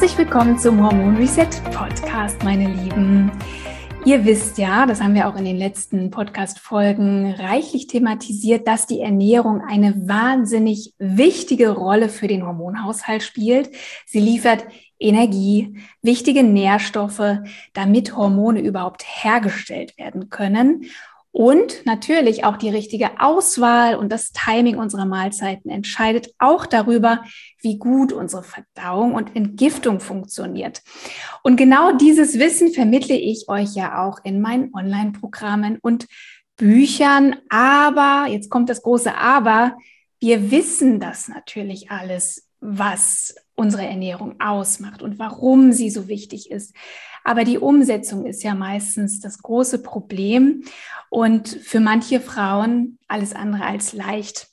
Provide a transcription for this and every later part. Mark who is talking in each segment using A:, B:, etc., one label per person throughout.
A: Herzlich willkommen zum Hormon Reset Podcast, meine Lieben. Ihr wisst ja, das haben wir auch in den letzten Podcast-Folgen reichlich thematisiert, dass die Ernährung eine wahnsinnig wichtige Rolle für den Hormonhaushalt spielt. Sie liefert Energie, wichtige Nährstoffe, damit Hormone überhaupt hergestellt werden können. Und natürlich auch die richtige Auswahl und das Timing unserer Mahlzeiten entscheidet auch darüber, wie gut unsere Verdauung und Entgiftung funktioniert. Und genau dieses Wissen vermittle ich euch ja auch in meinen Online-Programmen und Büchern. Aber, jetzt kommt das große Aber, wir wissen das natürlich alles, was unsere Ernährung ausmacht und warum sie so wichtig ist. Aber die Umsetzung ist ja meistens das große Problem und für manche Frauen alles andere als leicht.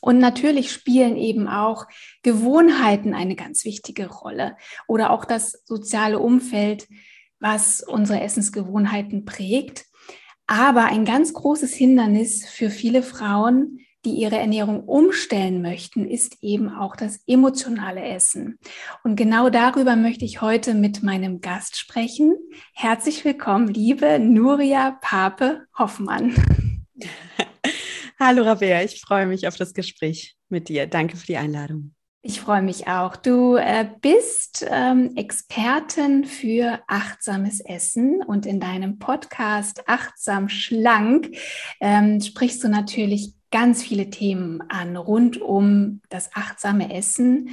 A: Und natürlich spielen eben auch Gewohnheiten eine ganz wichtige Rolle oder auch das soziale Umfeld, was unsere Essensgewohnheiten prägt. Aber ein ganz großes Hindernis für viele Frauen die ihre Ernährung umstellen möchten, ist eben auch das emotionale Essen. Und genau darüber möchte ich heute mit meinem Gast sprechen. Herzlich willkommen, liebe Nuria Pape Hoffmann.
B: Hallo Rabea, ich freue mich auf das Gespräch mit dir. Danke für die Einladung.
A: Ich freue mich auch. Du äh, bist ähm, Expertin für achtsames Essen und in deinem Podcast Achtsam Schlank ähm, sprichst du natürlich ganz viele Themen an rund um das achtsame Essen.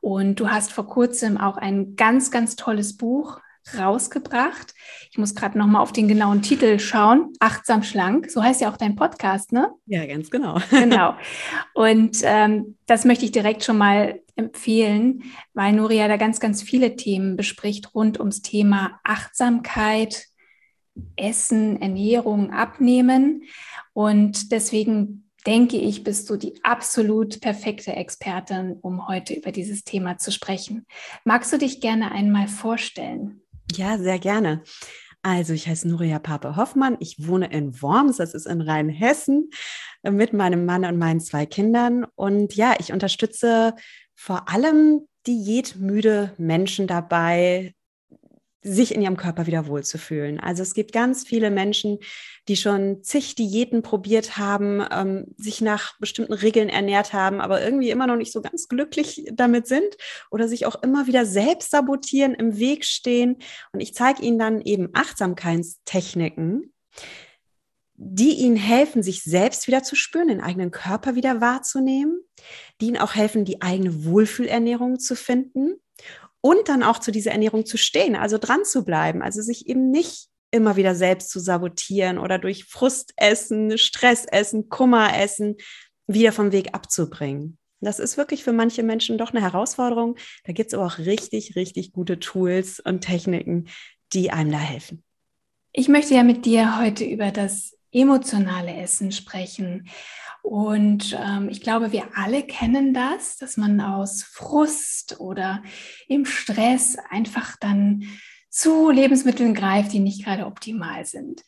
A: Und du hast vor kurzem auch ein ganz, ganz tolles Buch rausgebracht. Ich muss gerade noch mal auf den genauen Titel schauen. Achtsam schlank, so heißt ja auch dein Podcast, ne?
B: Ja, ganz genau.
A: genau. Und ähm, das möchte ich direkt schon mal empfehlen, weil Nuria da ganz, ganz viele Themen bespricht rund ums Thema Achtsamkeit, Essen, Ernährung, Abnehmen. Und deswegen denke ich, bist du die absolut perfekte Expertin, um heute über dieses Thema zu sprechen. Magst du dich gerne einmal vorstellen?
B: Ja, sehr gerne. Also, ich heiße Nuria Pape Hoffmann. Ich wohne in Worms, das ist in Rheinhessen, mit meinem Mann und meinen zwei Kindern. Und ja, ich unterstütze vor allem diätmüde Menschen dabei, sich in ihrem Körper wieder wohlzufühlen. Also es gibt ganz viele Menschen, die schon zig Diäten probiert haben, ähm, sich nach bestimmten Regeln ernährt haben, aber irgendwie immer noch nicht so ganz glücklich damit sind oder sich auch immer wieder selbst sabotieren, im Weg stehen. Und ich zeige ihnen dann eben Achtsamkeitstechniken, die ihnen helfen, sich selbst wieder zu spüren, den eigenen Körper wieder wahrzunehmen, die ihnen auch helfen, die eigene Wohlfühlernährung zu finden und dann auch zu dieser Ernährung zu stehen, also dran zu bleiben, also sich eben nicht immer wieder selbst zu sabotieren oder durch Frustessen, Stressessen, Kummeressen wieder vom Weg abzubringen. Das ist wirklich für manche Menschen doch eine Herausforderung. Da gibt es aber auch richtig, richtig gute Tools und Techniken, die einem da helfen.
A: Ich möchte ja mit dir heute über das emotionale Essen sprechen. Und ähm, ich glaube, wir alle kennen das, dass man aus Frust oder im Stress einfach dann zu Lebensmitteln greift, die nicht gerade optimal sind.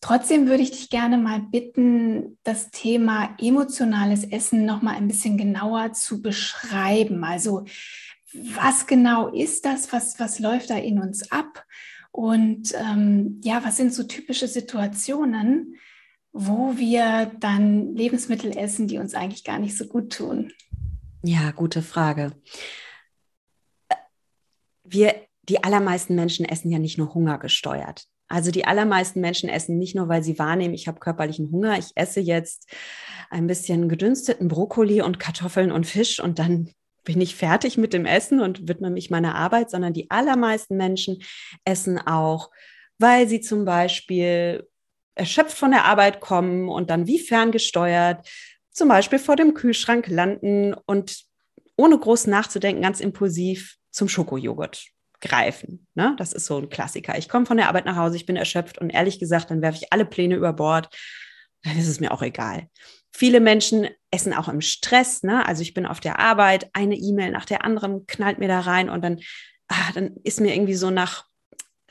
A: Trotzdem würde ich dich gerne mal bitten, das Thema emotionales Essen noch mal ein bisschen genauer zu beschreiben. Also was genau ist das? Was, was läuft da in uns ab? Und ähm, ja, was sind so typische Situationen, wo wir dann Lebensmittel essen, die uns eigentlich gar nicht so gut tun?
B: Ja, gute Frage. Wir, die allermeisten Menschen essen ja nicht nur Hunger gesteuert. Also die allermeisten Menschen essen nicht nur, weil sie wahrnehmen, ich habe körperlichen Hunger, ich esse jetzt ein bisschen gedünsteten Brokkoli und Kartoffeln und Fisch und dann bin ich fertig mit dem Essen und widme mich meiner Arbeit, sondern die allermeisten Menschen essen auch, weil sie zum Beispiel erschöpft von der Arbeit kommen und dann wie ferngesteuert zum Beispiel vor dem Kühlschrank landen und ohne groß nachzudenken, ganz impulsiv zum Schokojoghurt greifen. Ne? Das ist so ein Klassiker. Ich komme von der Arbeit nach Hause, ich bin erschöpft und ehrlich gesagt, dann werfe ich alle Pläne über Bord. Dann ist es mir auch egal. Viele Menschen essen auch im Stress. Ne? Also ich bin auf der Arbeit, eine E-Mail nach der anderen knallt mir da rein und dann, ah, dann ist mir irgendwie so nach,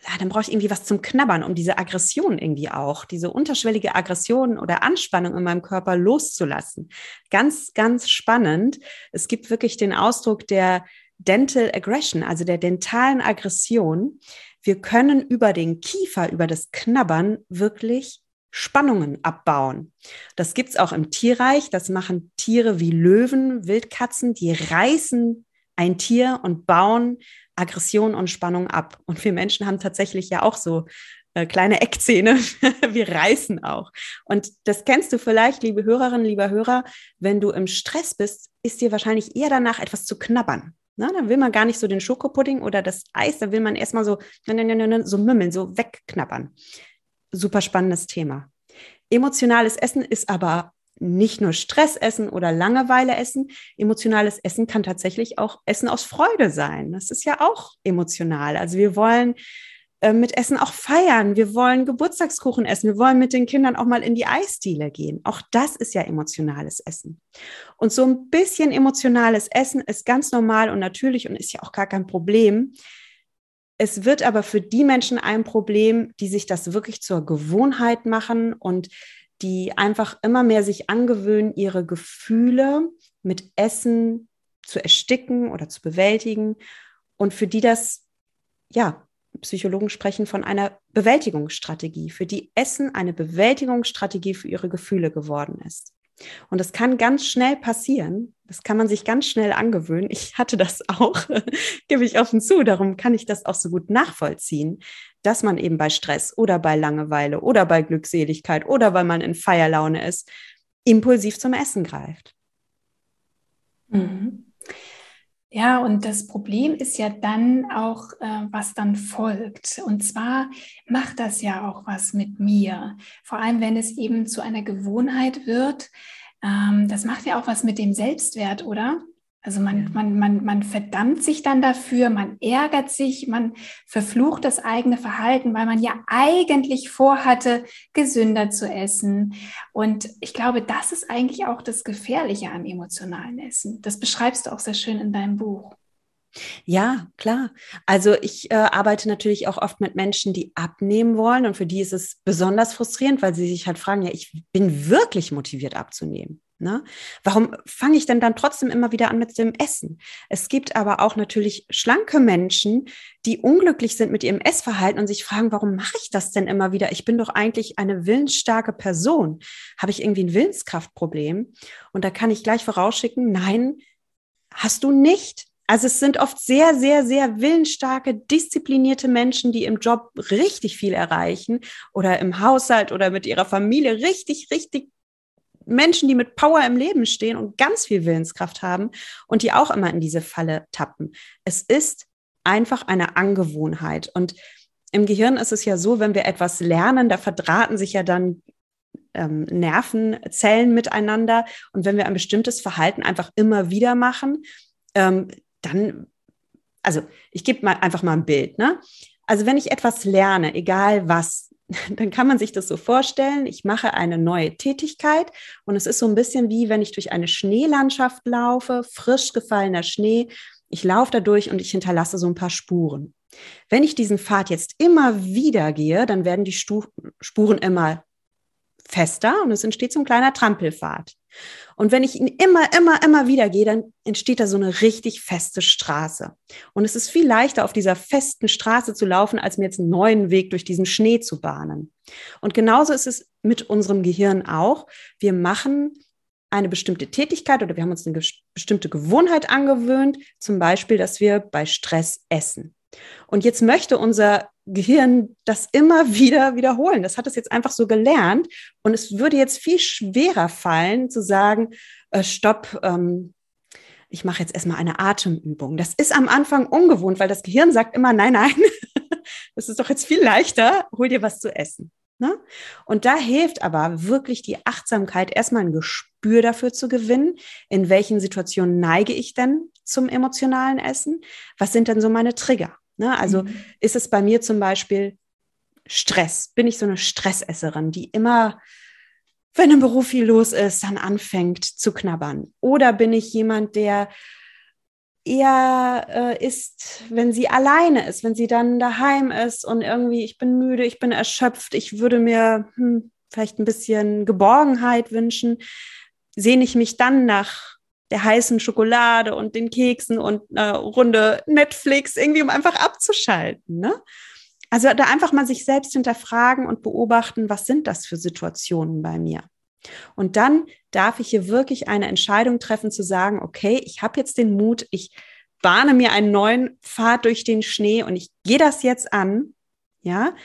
B: ah, dann brauche ich irgendwie was zum Knabbern, um diese Aggression irgendwie auch, diese unterschwellige Aggression oder Anspannung in meinem Körper loszulassen. Ganz, ganz spannend. Es gibt wirklich den Ausdruck der Dental Aggression, also der dentalen Aggression. Wir können über den Kiefer, über das Knabbern wirklich Spannungen abbauen. Das gibt es auch im Tierreich. Das machen Tiere wie Löwen, Wildkatzen, die reißen ein Tier und bauen Aggression und Spannung ab. Und wir Menschen haben tatsächlich ja auch so äh, kleine Eckzähne. wir reißen auch. Und das kennst du vielleicht, liebe Hörerinnen, lieber Hörer, wenn du im Stress bist, ist dir wahrscheinlich eher danach etwas zu knabbern. Na, dann will man gar nicht so den Schokopudding oder das Eis, da will man erstmal so, so mümmeln, so wegknabbern. Super spannendes Thema. Emotionales Essen ist aber nicht nur Stressessen oder Langeweile essen. Emotionales Essen kann tatsächlich auch Essen aus Freude sein. Das ist ja auch emotional. Also wir wollen äh, mit Essen auch feiern. Wir wollen Geburtstagskuchen essen. Wir wollen mit den Kindern auch mal in die Eisdiele gehen. Auch das ist ja emotionales Essen. Und so ein bisschen emotionales Essen ist ganz normal und natürlich und ist ja auch gar kein Problem. Es wird aber für die Menschen ein Problem, die sich das wirklich zur Gewohnheit machen und die einfach immer mehr sich angewöhnen, ihre Gefühle mit Essen zu ersticken oder zu bewältigen und für die das ja Psychologen sprechen von einer Bewältigungsstrategie, für die Essen eine Bewältigungsstrategie für ihre Gefühle geworden ist. Und das kann ganz schnell passieren. Das kann man sich ganz schnell angewöhnen. Ich hatte das auch, gebe ich offen zu. Darum kann ich das auch so gut nachvollziehen, dass man eben bei Stress oder bei Langeweile oder bei Glückseligkeit oder weil man in Feierlaune ist, impulsiv zum Essen greift.
A: Mhm. Ja, und das Problem ist ja dann auch, äh, was dann folgt. Und zwar macht das ja auch was mit mir. Vor allem, wenn es eben zu einer Gewohnheit wird. Ähm, das macht ja auch was mit dem Selbstwert, oder? Also man, man, man, man verdammt sich dann dafür, man ärgert sich, man verflucht das eigene Verhalten, weil man ja eigentlich vorhatte, gesünder zu essen. Und ich glaube, das ist eigentlich auch das Gefährliche am emotionalen Essen. Das beschreibst du auch sehr schön in deinem Buch.
B: Ja, klar. Also ich äh, arbeite natürlich auch oft mit Menschen, die abnehmen wollen und für die ist es besonders frustrierend, weil sie sich halt fragen, ja, ich bin wirklich motiviert abzunehmen. Ne? Warum fange ich denn dann trotzdem immer wieder an mit dem Essen? Es gibt aber auch natürlich schlanke Menschen, die unglücklich sind mit ihrem Essverhalten und sich fragen, warum mache ich das denn immer wieder? Ich bin doch eigentlich eine willensstarke Person. Habe ich irgendwie ein Willenskraftproblem? Und da kann ich gleich vorausschicken, nein, hast du nicht. Also es sind oft sehr, sehr, sehr willensstarke, disziplinierte Menschen, die im Job richtig viel erreichen oder im Haushalt oder mit ihrer Familie richtig, richtig Menschen, die mit Power im Leben stehen und ganz viel Willenskraft haben und die auch immer in diese Falle tappen. Es ist einfach eine Angewohnheit. Und im Gehirn ist es ja so, wenn wir etwas lernen, da verdrahten sich ja dann ähm, Nervenzellen miteinander. Und wenn wir ein bestimmtes Verhalten einfach immer wieder machen, ähm, dann, also ich gebe mal einfach mal ein Bild. Ne? Also wenn ich etwas lerne, egal was, dann kann man sich das so vorstellen, ich mache eine neue Tätigkeit und es ist so ein bisschen wie, wenn ich durch eine Schneelandschaft laufe, frisch gefallener Schnee. Ich laufe da durch und ich hinterlasse so ein paar Spuren. Wenn ich diesen Pfad jetzt immer wieder gehe, dann werden die Spuren immer fester und es entsteht so ein kleiner Trampelpfad. Und wenn ich ihn immer, immer, immer wieder gehe, dann entsteht da so eine richtig feste Straße. Und es ist viel leichter, auf dieser festen Straße zu laufen, als mir jetzt einen neuen Weg durch diesen Schnee zu bahnen. Und genauso ist es mit unserem Gehirn auch. Wir machen eine bestimmte Tätigkeit oder wir haben uns eine bestimmte Gewohnheit angewöhnt, zum Beispiel, dass wir bei Stress essen. Und jetzt möchte unser Gehirn das immer wieder wiederholen. Das hat es jetzt einfach so gelernt. Und es würde jetzt viel schwerer fallen zu sagen, äh, stopp, ähm, ich mache jetzt erstmal eine Atemübung. Das ist am Anfang ungewohnt, weil das Gehirn sagt immer, nein, nein, das ist doch jetzt viel leichter, hol dir was zu essen. Ne? Und da hilft aber wirklich die Achtsamkeit, erstmal ein Gespür dafür zu gewinnen, in welchen Situationen neige ich denn zum emotionalen Essen? Was sind denn so meine Trigger? Ne? Also mhm. ist es bei mir zum Beispiel Stress? Bin ich so eine Stressesserin, die immer, wenn im Beruf viel los ist, dann anfängt zu knabbern? Oder bin ich jemand, der eher äh, ist, wenn sie alleine ist, wenn sie dann daheim ist und irgendwie, ich bin müde, ich bin erschöpft, ich würde mir hm, vielleicht ein bisschen Geborgenheit wünschen, sehne ich mich dann nach der heißen Schokolade und den Keksen und eine Runde Netflix, irgendwie um einfach abzuschalten. Ne? Also da einfach mal sich selbst hinterfragen und beobachten, was sind das für Situationen bei mir? Und dann darf ich hier wirklich eine Entscheidung treffen zu sagen, okay, ich habe jetzt den Mut, ich bahne mir einen neuen Pfad durch den Schnee und ich gehe das jetzt an, ja,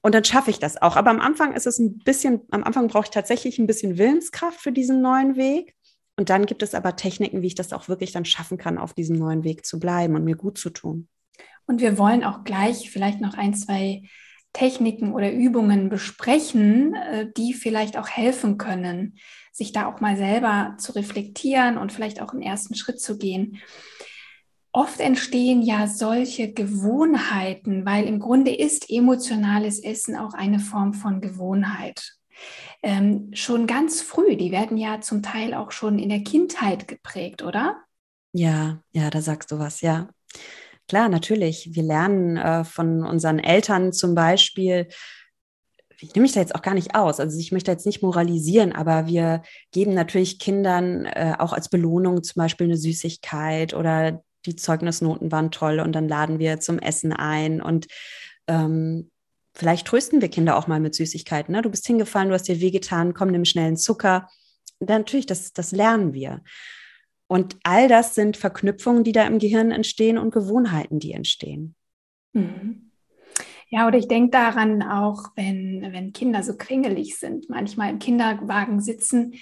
B: und dann schaffe ich das auch. Aber am Anfang ist es ein bisschen, am Anfang brauche ich tatsächlich ein bisschen Willenskraft für diesen neuen Weg. Und dann gibt es aber Techniken, wie ich das auch wirklich dann schaffen kann, auf diesem neuen Weg zu bleiben und mir gut zu tun.
A: Und wir wollen auch gleich vielleicht noch ein, zwei Techniken oder Übungen besprechen, äh, die vielleicht auch helfen können, sich da auch mal selber zu reflektieren und vielleicht auch einen ersten Schritt zu gehen. Oft entstehen ja solche Gewohnheiten, weil im Grunde ist emotionales Essen auch eine Form von Gewohnheit. Ähm, schon ganz früh, die werden ja zum Teil auch schon in der Kindheit geprägt, oder?
B: Ja, ja, da sagst du was, ja. Klar, natürlich. Wir lernen äh, von unseren Eltern zum Beispiel, ich nehme mich da jetzt auch gar nicht aus, also ich möchte jetzt nicht moralisieren, aber wir geben natürlich Kindern äh, auch als Belohnung zum Beispiel eine Süßigkeit oder die Zeugnisnoten waren toll und dann laden wir zum Essen ein und ähm, vielleicht trösten wir Kinder auch mal mit Süßigkeiten. Ne? Du bist hingefallen, du hast dir wehgetan, komm, nimm schnellen Zucker. Natürlich, das, das lernen wir. Und all das sind Verknüpfungen, die da im Gehirn entstehen und Gewohnheiten, die entstehen.
A: Mhm. Ja, oder ich denke daran auch, wenn, wenn Kinder so quengelig sind, manchmal im Kinderwagen sitzen,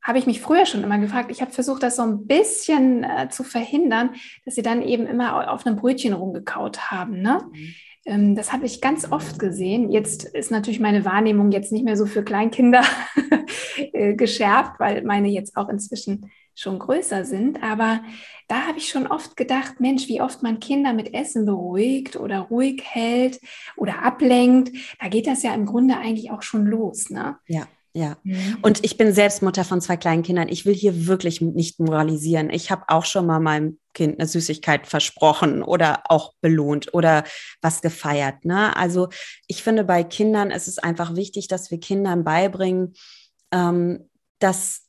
A: habe ich mich früher schon immer gefragt. Ich habe versucht, das so ein bisschen äh, zu verhindern, dass sie dann eben immer auf einem Brötchen rumgekaut haben. Ne? Mhm. Ähm, das habe ich ganz oft gesehen. Jetzt ist natürlich meine Wahrnehmung jetzt nicht mehr so für Kleinkinder äh, geschärft, weil meine jetzt auch inzwischen schon größer sind. Aber da habe ich schon oft gedacht, Mensch, wie oft man Kinder mit Essen beruhigt oder ruhig hält oder ablenkt. Da geht das ja im Grunde eigentlich auch schon los. Ne?
B: Ja. Ja, mhm. und ich bin selbst Mutter von zwei kleinen Kindern. Ich will hier wirklich nicht moralisieren. Ich habe auch schon mal meinem Kind eine Süßigkeit versprochen oder auch belohnt oder was gefeiert. Ne? Also ich finde, bei Kindern ist es einfach wichtig, dass wir Kindern beibringen, ähm, dass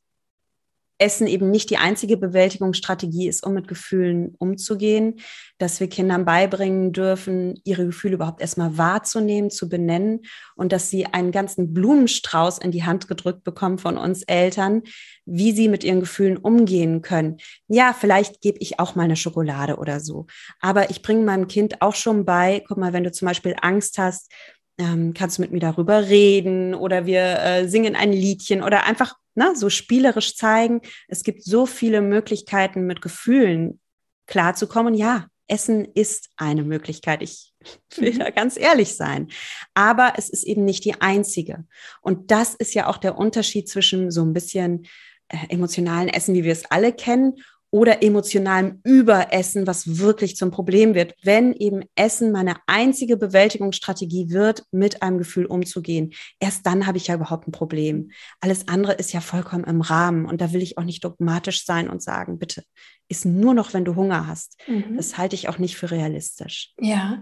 B: Essen eben nicht die einzige Bewältigungsstrategie ist, um mit Gefühlen umzugehen, dass wir Kindern beibringen dürfen, ihre Gefühle überhaupt erstmal wahrzunehmen, zu benennen und dass sie einen ganzen Blumenstrauß in die Hand gedrückt bekommen von uns Eltern, wie sie mit ihren Gefühlen umgehen können. Ja, vielleicht gebe ich auch mal eine Schokolade oder so, aber ich bringe meinem Kind auch schon bei, guck mal, wenn du zum Beispiel Angst hast, ähm, kannst du mit mir darüber reden oder wir äh, singen ein Liedchen oder einfach ne, so spielerisch zeigen. Es gibt so viele Möglichkeiten, mit Gefühlen klarzukommen. Ja, Essen ist eine Möglichkeit. Ich will mhm. da ganz ehrlich sein. Aber es ist eben nicht die einzige. Und das ist ja auch der Unterschied zwischen so ein bisschen äh, emotionalen Essen, wie wir es alle kennen, oder emotionalem Überessen, was wirklich zum Problem wird, wenn eben Essen meine einzige Bewältigungsstrategie wird, mit einem Gefühl umzugehen. Erst dann habe ich ja überhaupt ein Problem. Alles andere ist ja vollkommen im Rahmen und da will ich auch nicht dogmatisch sein und sagen, bitte, ist nur noch, wenn du Hunger hast. Mhm. Das halte ich auch nicht für realistisch.
A: Ja,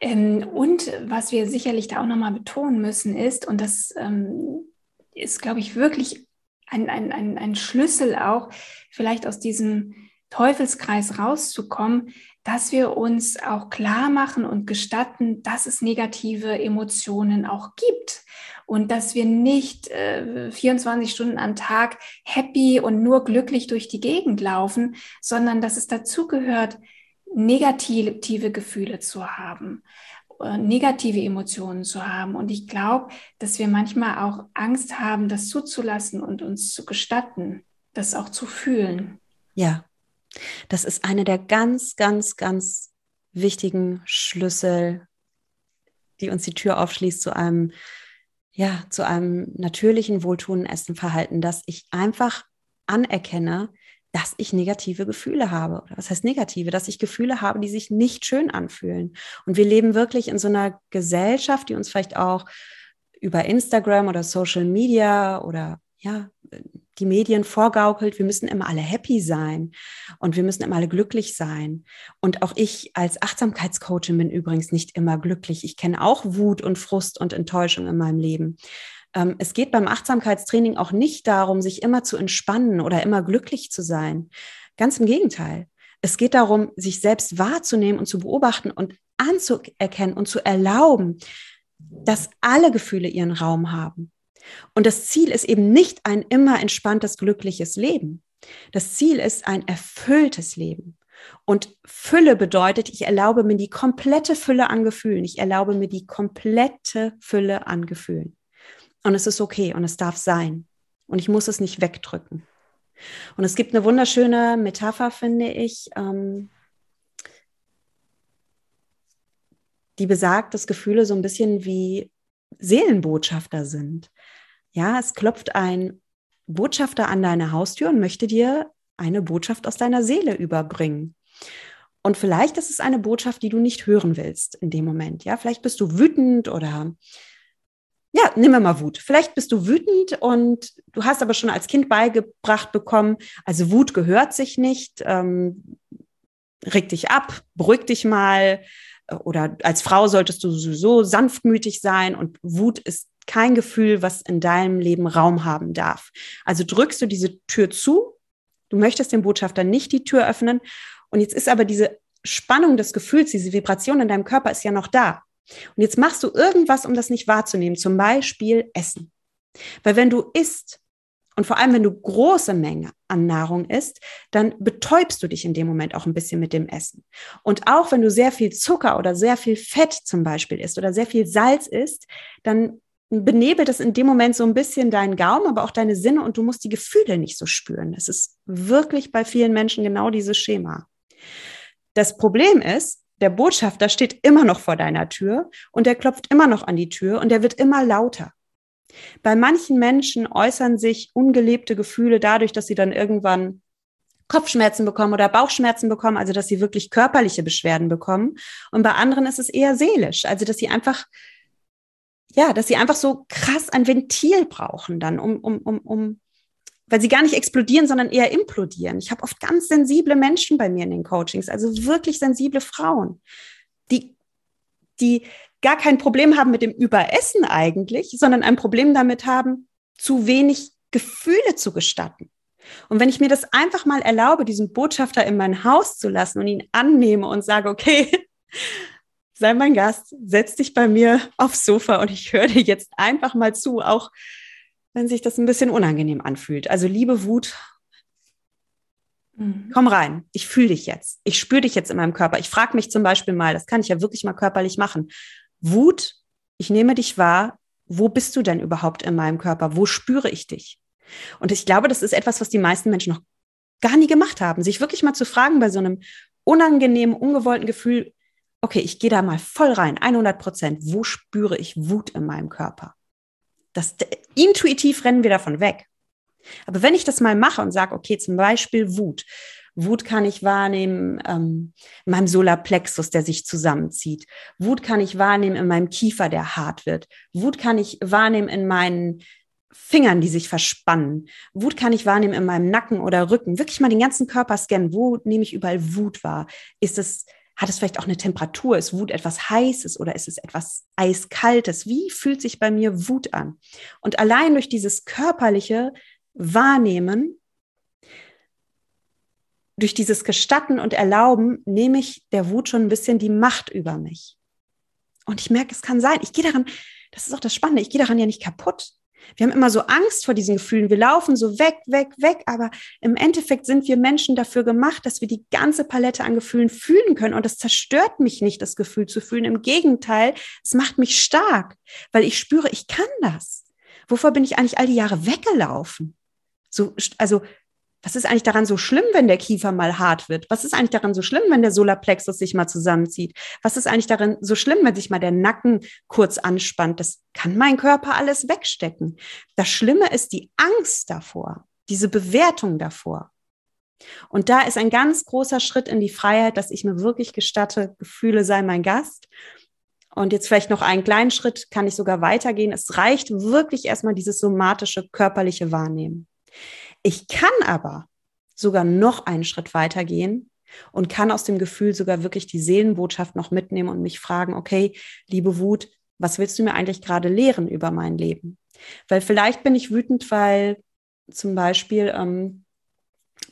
A: ähm, und was wir sicherlich da auch nochmal betonen müssen ist, und das ähm, ist, glaube ich, wirklich ein, ein, ein, ein Schlüssel auch, vielleicht aus diesem Teufelskreis rauszukommen, dass wir uns auch klar machen und gestatten, dass es negative Emotionen auch gibt und dass wir nicht äh, 24 Stunden am Tag happy und nur glücklich durch die Gegend laufen, sondern dass es dazugehört, negative Gefühle zu haben. Äh, negative Emotionen zu haben. Und ich glaube, dass wir manchmal auch Angst haben, das zuzulassen und uns zu gestatten, das auch zu fühlen.
B: Ja, das ist eine der ganz, ganz, ganz wichtigen Schlüssel, die uns die Tür aufschließt zu einem, ja, zu einem natürlichen, wohltuenden Essenverhalten, dass ich einfach anerkenne, dass ich negative Gefühle habe. Oder was heißt negative? Dass ich Gefühle habe, die sich nicht schön anfühlen. Und wir leben wirklich in so einer Gesellschaft, die uns vielleicht auch über Instagram oder Social Media oder ja, die Medien vorgaukelt, wir müssen immer alle happy sein und wir müssen immer alle glücklich sein. Und auch ich als Achtsamkeitscoachin bin übrigens nicht immer glücklich. Ich kenne auch Wut und Frust und Enttäuschung in meinem Leben. Ähm, es geht beim Achtsamkeitstraining auch nicht darum, sich immer zu entspannen oder immer glücklich zu sein. Ganz im Gegenteil. Es geht darum, sich selbst wahrzunehmen und zu beobachten und anzuerkennen und zu erlauben, dass alle Gefühle ihren Raum haben. Und das Ziel ist eben nicht ein immer entspanntes, glückliches Leben. Das Ziel ist ein erfülltes Leben. Und Fülle bedeutet, ich erlaube mir die komplette Fülle an Gefühlen. Ich erlaube mir die komplette Fülle an Gefühlen. Und es ist okay und es darf sein. Und ich muss es nicht wegdrücken. Und es gibt eine wunderschöne Metapher, finde ich, ähm, die besagt, dass Gefühle so ein bisschen wie Seelenbotschafter sind. Ja, es klopft ein Botschafter an deine Haustür und möchte dir eine Botschaft aus deiner Seele überbringen. Und vielleicht ist es eine Botschaft, die du nicht hören willst in dem Moment. Ja, vielleicht bist du wütend oder ja, nimm mal Wut. Vielleicht bist du wütend und du hast aber schon als Kind beigebracht bekommen, also Wut gehört sich nicht, ähm, reg dich ab, beruhig dich mal. Oder als Frau solltest du sowieso sanftmütig sein und Wut ist kein Gefühl, was in deinem Leben Raum haben darf. Also drückst du diese Tür zu, du möchtest dem Botschafter nicht die Tür öffnen und jetzt ist aber diese Spannung des Gefühls, diese Vibration in deinem Körper ist ja noch da. Und jetzt machst du irgendwas, um das nicht wahrzunehmen, zum Beispiel Essen. Weil wenn du isst, und vor allem, wenn du große Menge an Nahrung isst, dann betäubst du dich in dem Moment auch ein bisschen mit dem Essen. Und auch wenn du sehr viel Zucker oder sehr viel Fett zum Beispiel isst oder sehr viel Salz isst, dann benebelt es in dem Moment so ein bisschen deinen Gaumen, aber auch deine Sinne und du musst die Gefühle nicht so spüren. Das ist wirklich bei vielen Menschen genau dieses Schema. Das Problem ist, der Botschafter steht immer noch vor deiner Tür und der klopft immer noch an die Tür und der wird immer lauter. Bei manchen Menschen äußern sich ungelebte Gefühle dadurch, dass sie dann irgendwann Kopfschmerzen bekommen oder Bauchschmerzen bekommen, also dass sie wirklich körperliche Beschwerden bekommen. Und bei anderen ist es eher seelisch, also dass sie einfach, ja, dass sie einfach so krass ein Ventil brauchen dann, um, um, um, um weil sie gar nicht explodieren, sondern eher implodieren. Ich habe oft ganz sensible Menschen bei mir in den Coachings, also wirklich sensible Frauen, die, die gar kein Problem haben mit dem Überessen eigentlich, sondern ein Problem damit haben, zu wenig Gefühle zu gestatten. Und wenn ich mir das einfach mal erlaube, diesen Botschafter in mein Haus zu lassen und ihn annehme und sage, okay, sei mein Gast, setz dich bei mir aufs Sofa und ich höre dir jetzt einfach mal zu, auch wenn sich das ein bisschen unangenehm anfühlt. Also liebe Wut, mhm. komm rein. Ich fühle dich jetzt. Ich spüre dich jetzt in meinem Körper. Ich frage mich zum Beispiel mal, das kann ich ja wirklich mal körperlich machen. Wut, ich nehme dich wahr. Wo bist du denn überhaupt in meinem Körper? Wo spüre ich dich? Und ich glaube, das ist etwas, was die meisten Menschen noch gar nie gemacht haben, sich wirklich mal zu fragen bei so einem unangenehmen, ungewollten Gefühl, okay, ich gehe da mal voll rein, 100 Prozent. Wo spüre ich Wut in meinem Körper? Das, intuitiv rennen wir davon weg. Aber wenn ich das mal mache und sage, okay, zum Beispiel Wut. Wut kann ich wahrnehmen ähm, in meinem Solarplexus, der sich zusammenzieht. Wut kann ich wahrnehmen in meinem Kiefer, der hart wird. Wut kann ich wahrnehmen in meinen Fingern, die sich verspannen. Wut kann ich wahrnehmen in meinem Nacken oder Rücken. Wirklich mal den ganzen Körper scannen. Wo nehme ich überall Wut wahr? Ist es hat es vielleicht auch eine Temperatur? Ist Wut etwas Heißes oder ist es etwas Eiskaltes? Wie fühlt sich bei mir Wut an? Und allein durch dieses körperliche Wahrnehmen, durch dieses Gestatten und Erlauben, nehme ich der Wut schon ein bisschen die Macht über mich. Und ich merke, es kann sein, ich gehe daran, das ist auch das Spannende, ich gehe daran ja nicht kaputt. Wir haben immer so Angst vor diesen Gefühlen. Wir laufen so weg, weg, weg. Aber im Endeffekt sind wir Menschen dafür gemacht, dass wir die ganze Palette an Gefühlen fühlen können. Und das zerstört mich nicht, das Gefühl zu fühlen. Im Gegenteil, es macht mich stark, weil ich spüre, ich kann das. Wovor bin ich eigentlich all die Jahre weggelaufen? So, also was ist eigentlich daran so schlimm, wenn der Kiefer mal hart wird? Was ist eigentlich daran so schlimm, wenn der Solarplexus sich mal zusammenzieht? Was ist eigentlich daran so schlimm, wenn sich mal der Nacken kurz anspannt? Das kann mein Körper alles wegstecken. Das Schlimme ist die Angst davor, diese Bewertung davor. Und da ist ein ganz großer Schritt in die Freiheit, dass ich mir wirklich gestatte, Gefühle sei mein Gast. Und jetzt vielleicht noch einen kleinen Schritt, kann ich sogar weitergehen. Es reicht wirklich erstmal dieses somatische, körperliche Wahrnehmen. Ich kann aber sogar noch einen Schritt weiter gehen und kann aus dem Gefühl sogar wirklich die Seelenbotschaft noch mitnehmen und mich fragen, okay, liebe Wut, was willst du mir eigentlich gerade lehren über mein Leben? Weil vielleicht bin ich wütend, weil zum Beispiel ähm,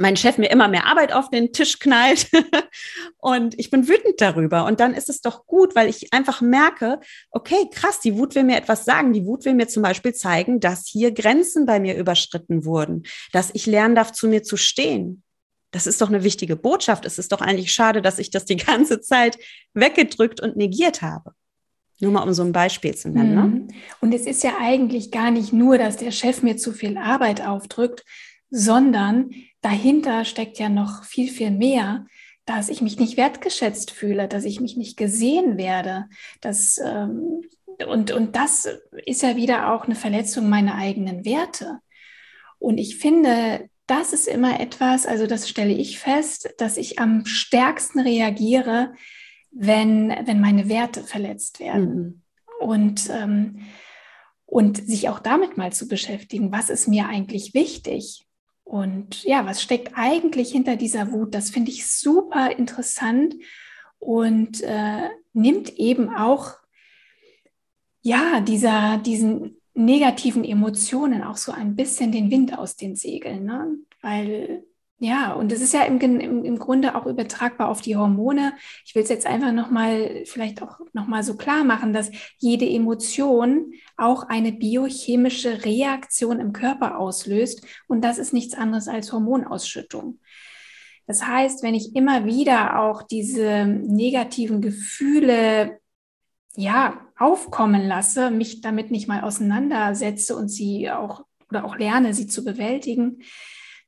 B: mein Chef mir immer mehr Arbeit auf den Tisch knallt und ich bin wütend darüber. Und dann ist es doch gut, weil ich einfach merke, okay, krass, die Wut will mir etwas sagen. Die Wut will mir zum Beispiel zeigen, dass hier Grenzen bei mir überschritten wurden, dass ich lernen darf, zu mir zu stehen. Das ist doch eine wichtige Botschaft. Es ist doch eigentlich schade, dass ich das die ganze Zeit weggedrückt und negiert habe. Nur mal um so ein Beispiel zu nennen. Ne?
A: Mhm. Und es ist ja eigentlich gar nicht nur, dass der Chef mir zu viel Arbeit aufdrückt, sondern dahinter steckt ja noch viel, viel mehr, dass ich mich nicht wertgeschätzt fühle, dass ich mich nicht gesehen werde. Dass, ähm, und, und das ist ja wieder auch eine Verletzung meiner eigenen Werte. Und ich finde, das ist immer etwas, also das stelle ich fest, dass ich am stärksten reagiere, wenn, wenn meine Werte verletzt werden. Mhm. Und, ähm, und sich auch damit mal zu beschäftigen, was ist mir eigentlich wichtig? Und ja, was steckt eigentlich hinter dieser Wut? Das finde ich super interessant und äh, nimmt eben auch ja dieser diesen negativen Emotionen auch so ein bisschen den Wind aus den Segeln, ne? weil ja, und das ist ja im, im, im Grunde auch übertragbar auf die Hormone. Ich will es jetzt einfach nochmal, vielleicht auch nochmal so klar machen, dass jede Emotion auch eine biochemische Reaktion im Körper auslöst. Und das ist nichts anderes als Hormonausschüttung. Das heißt, wenn ich immer wieder auch diese negativen Gefühle ja, aufkommen lasse, mich damit nicht mal auseinandersetze und sie auch oder auch lerne, sie zu bewältigen,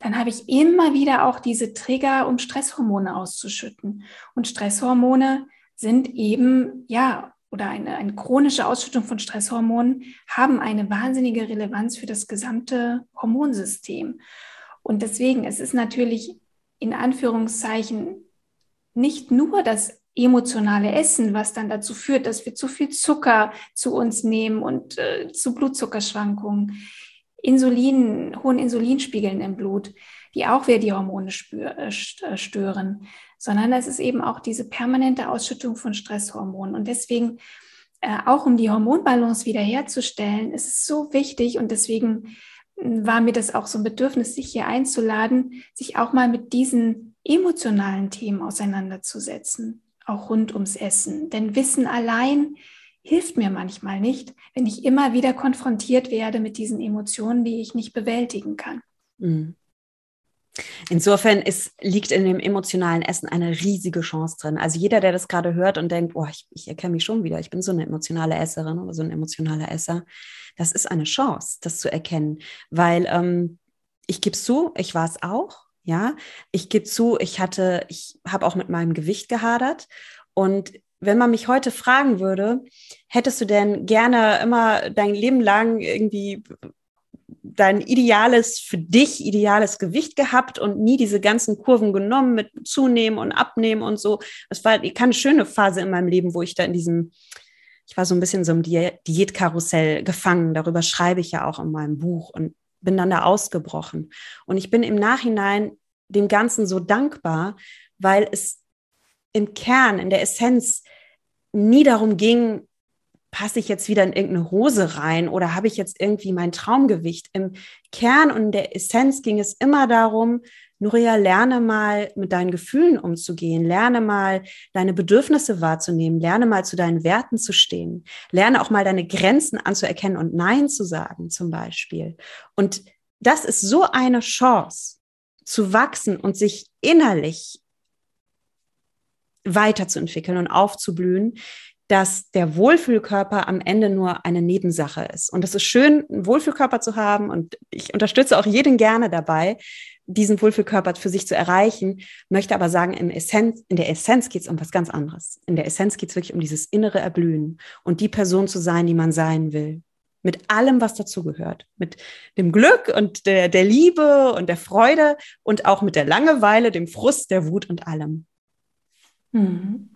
A: dann habe ich immer wieder auch diese Trigger, um Stresshormone auszuschütten. Und Stresshormone sind eben, ja, oder eine, eine chronische Ausschüttung von Stresshormonen haben eine wahnsinnige Relevanz für das gesamte Hormonsystem. Und deswegen, es ist natürlich in Anführungszeichen nicht nur das emotionale Essen, was dann dazu führt, dass wir zu viel Zucker zu uns nehmen und äh, zu Blutzuckerschwankungen. Insulin, hohen Insulinspiegeln im Blut, die auch wieder die Hormone äh, äh, stören, sondern es ist eben auch diese permanente Ausschüttung von Stresshormonen. Und deswegen, äh, auch um die Hormonbalance wiederherzustellen, ist es so wichtig und deswegen hm, war mir das auch so ein Bedürfnis, sich hier einzuladen, sich auch mal mit diesen emotionalen Themen auseinanderzusetzen, auch rund ums Essen. Denn Wissen allein hilft mir manchmal nicht, wenn ich immer wieder konfrontiert werde mit diesen Emotionen, die ich nicht bewältigen kann. Mhm.
B: Insofern ist, liegt in dem emotionalen Essen eine riesige Chance drin. Also jeder, der das gerade hört und denkt, boah, ich, ich erkenne mich schon wieder, ich bin so eine emotionale Esserin oder so ein emotionaler Esser, das ist eine Chance, das zu erkennen. Weil ähm, ich gebe zu, ich war es auch, ja. Ich gebe zu, ich hatte, ich habe auch mit meinem Gewicht gehadert und wenn man mich heute fragen würde, hättest du denn gerne immer dein Leben lang irgendwie dein ideales, für dich ideales Gewicht gehabt und nie diese ganzen Kurven genommen mit zunehmen und abnehmen und so. Das war keine schöne Phase in meinem Leben, wo ich da in diesem, ich war so ein bisschen so im Diätkarussell gefangen. Darüber schreibe ich ja auch in meinem Buch und bin dann da ausgebrochen. Und ich bin im Nachhinein dem Ganzen so dankbar, weil es im Kern, in der Essenz nie darum ging, passe ich jetzt wieder in irgendeine Hose rein oder habe ich jetzt irgendwie mein Traumgewicht? Im Kern und in der Essenz ging es immer darum, Nuria, lerne mal mit deinen Gefühlen umzugehen, lerne mal deine Bedürfnisse wahrzunehmen, lerne mal zu deinen Werten zu stehen, lerne auch mal deine Grenzen anzuerkennen und Nein zu sagen zum Beispiel. Und das ist so eine Chance zu wachsen und sich innerlich weiterzuentwickeln und aufzublühen, dass der Wohlfühlkörper am Ende nur eine Nebensache ist. Und es ist schön, einen Wohlfühlkörper zu haben und ich unterstütze auch jeden gerne dabei, diesen Wohlfühlkörper für sich zu erreichen, möchte aber sagen, im Essenz, in der Essenz geht es um was ganz anderes. In der Essenz geht es wirklich um dieses innere Erblühen und die Person zu sein, die man sein will. Mit allem, was dazugehört. Mit dem Glück und der, der Liebe und der Freude und auch mit der Langeweile, dem Frust, der Wut und allem.
A: Mhm.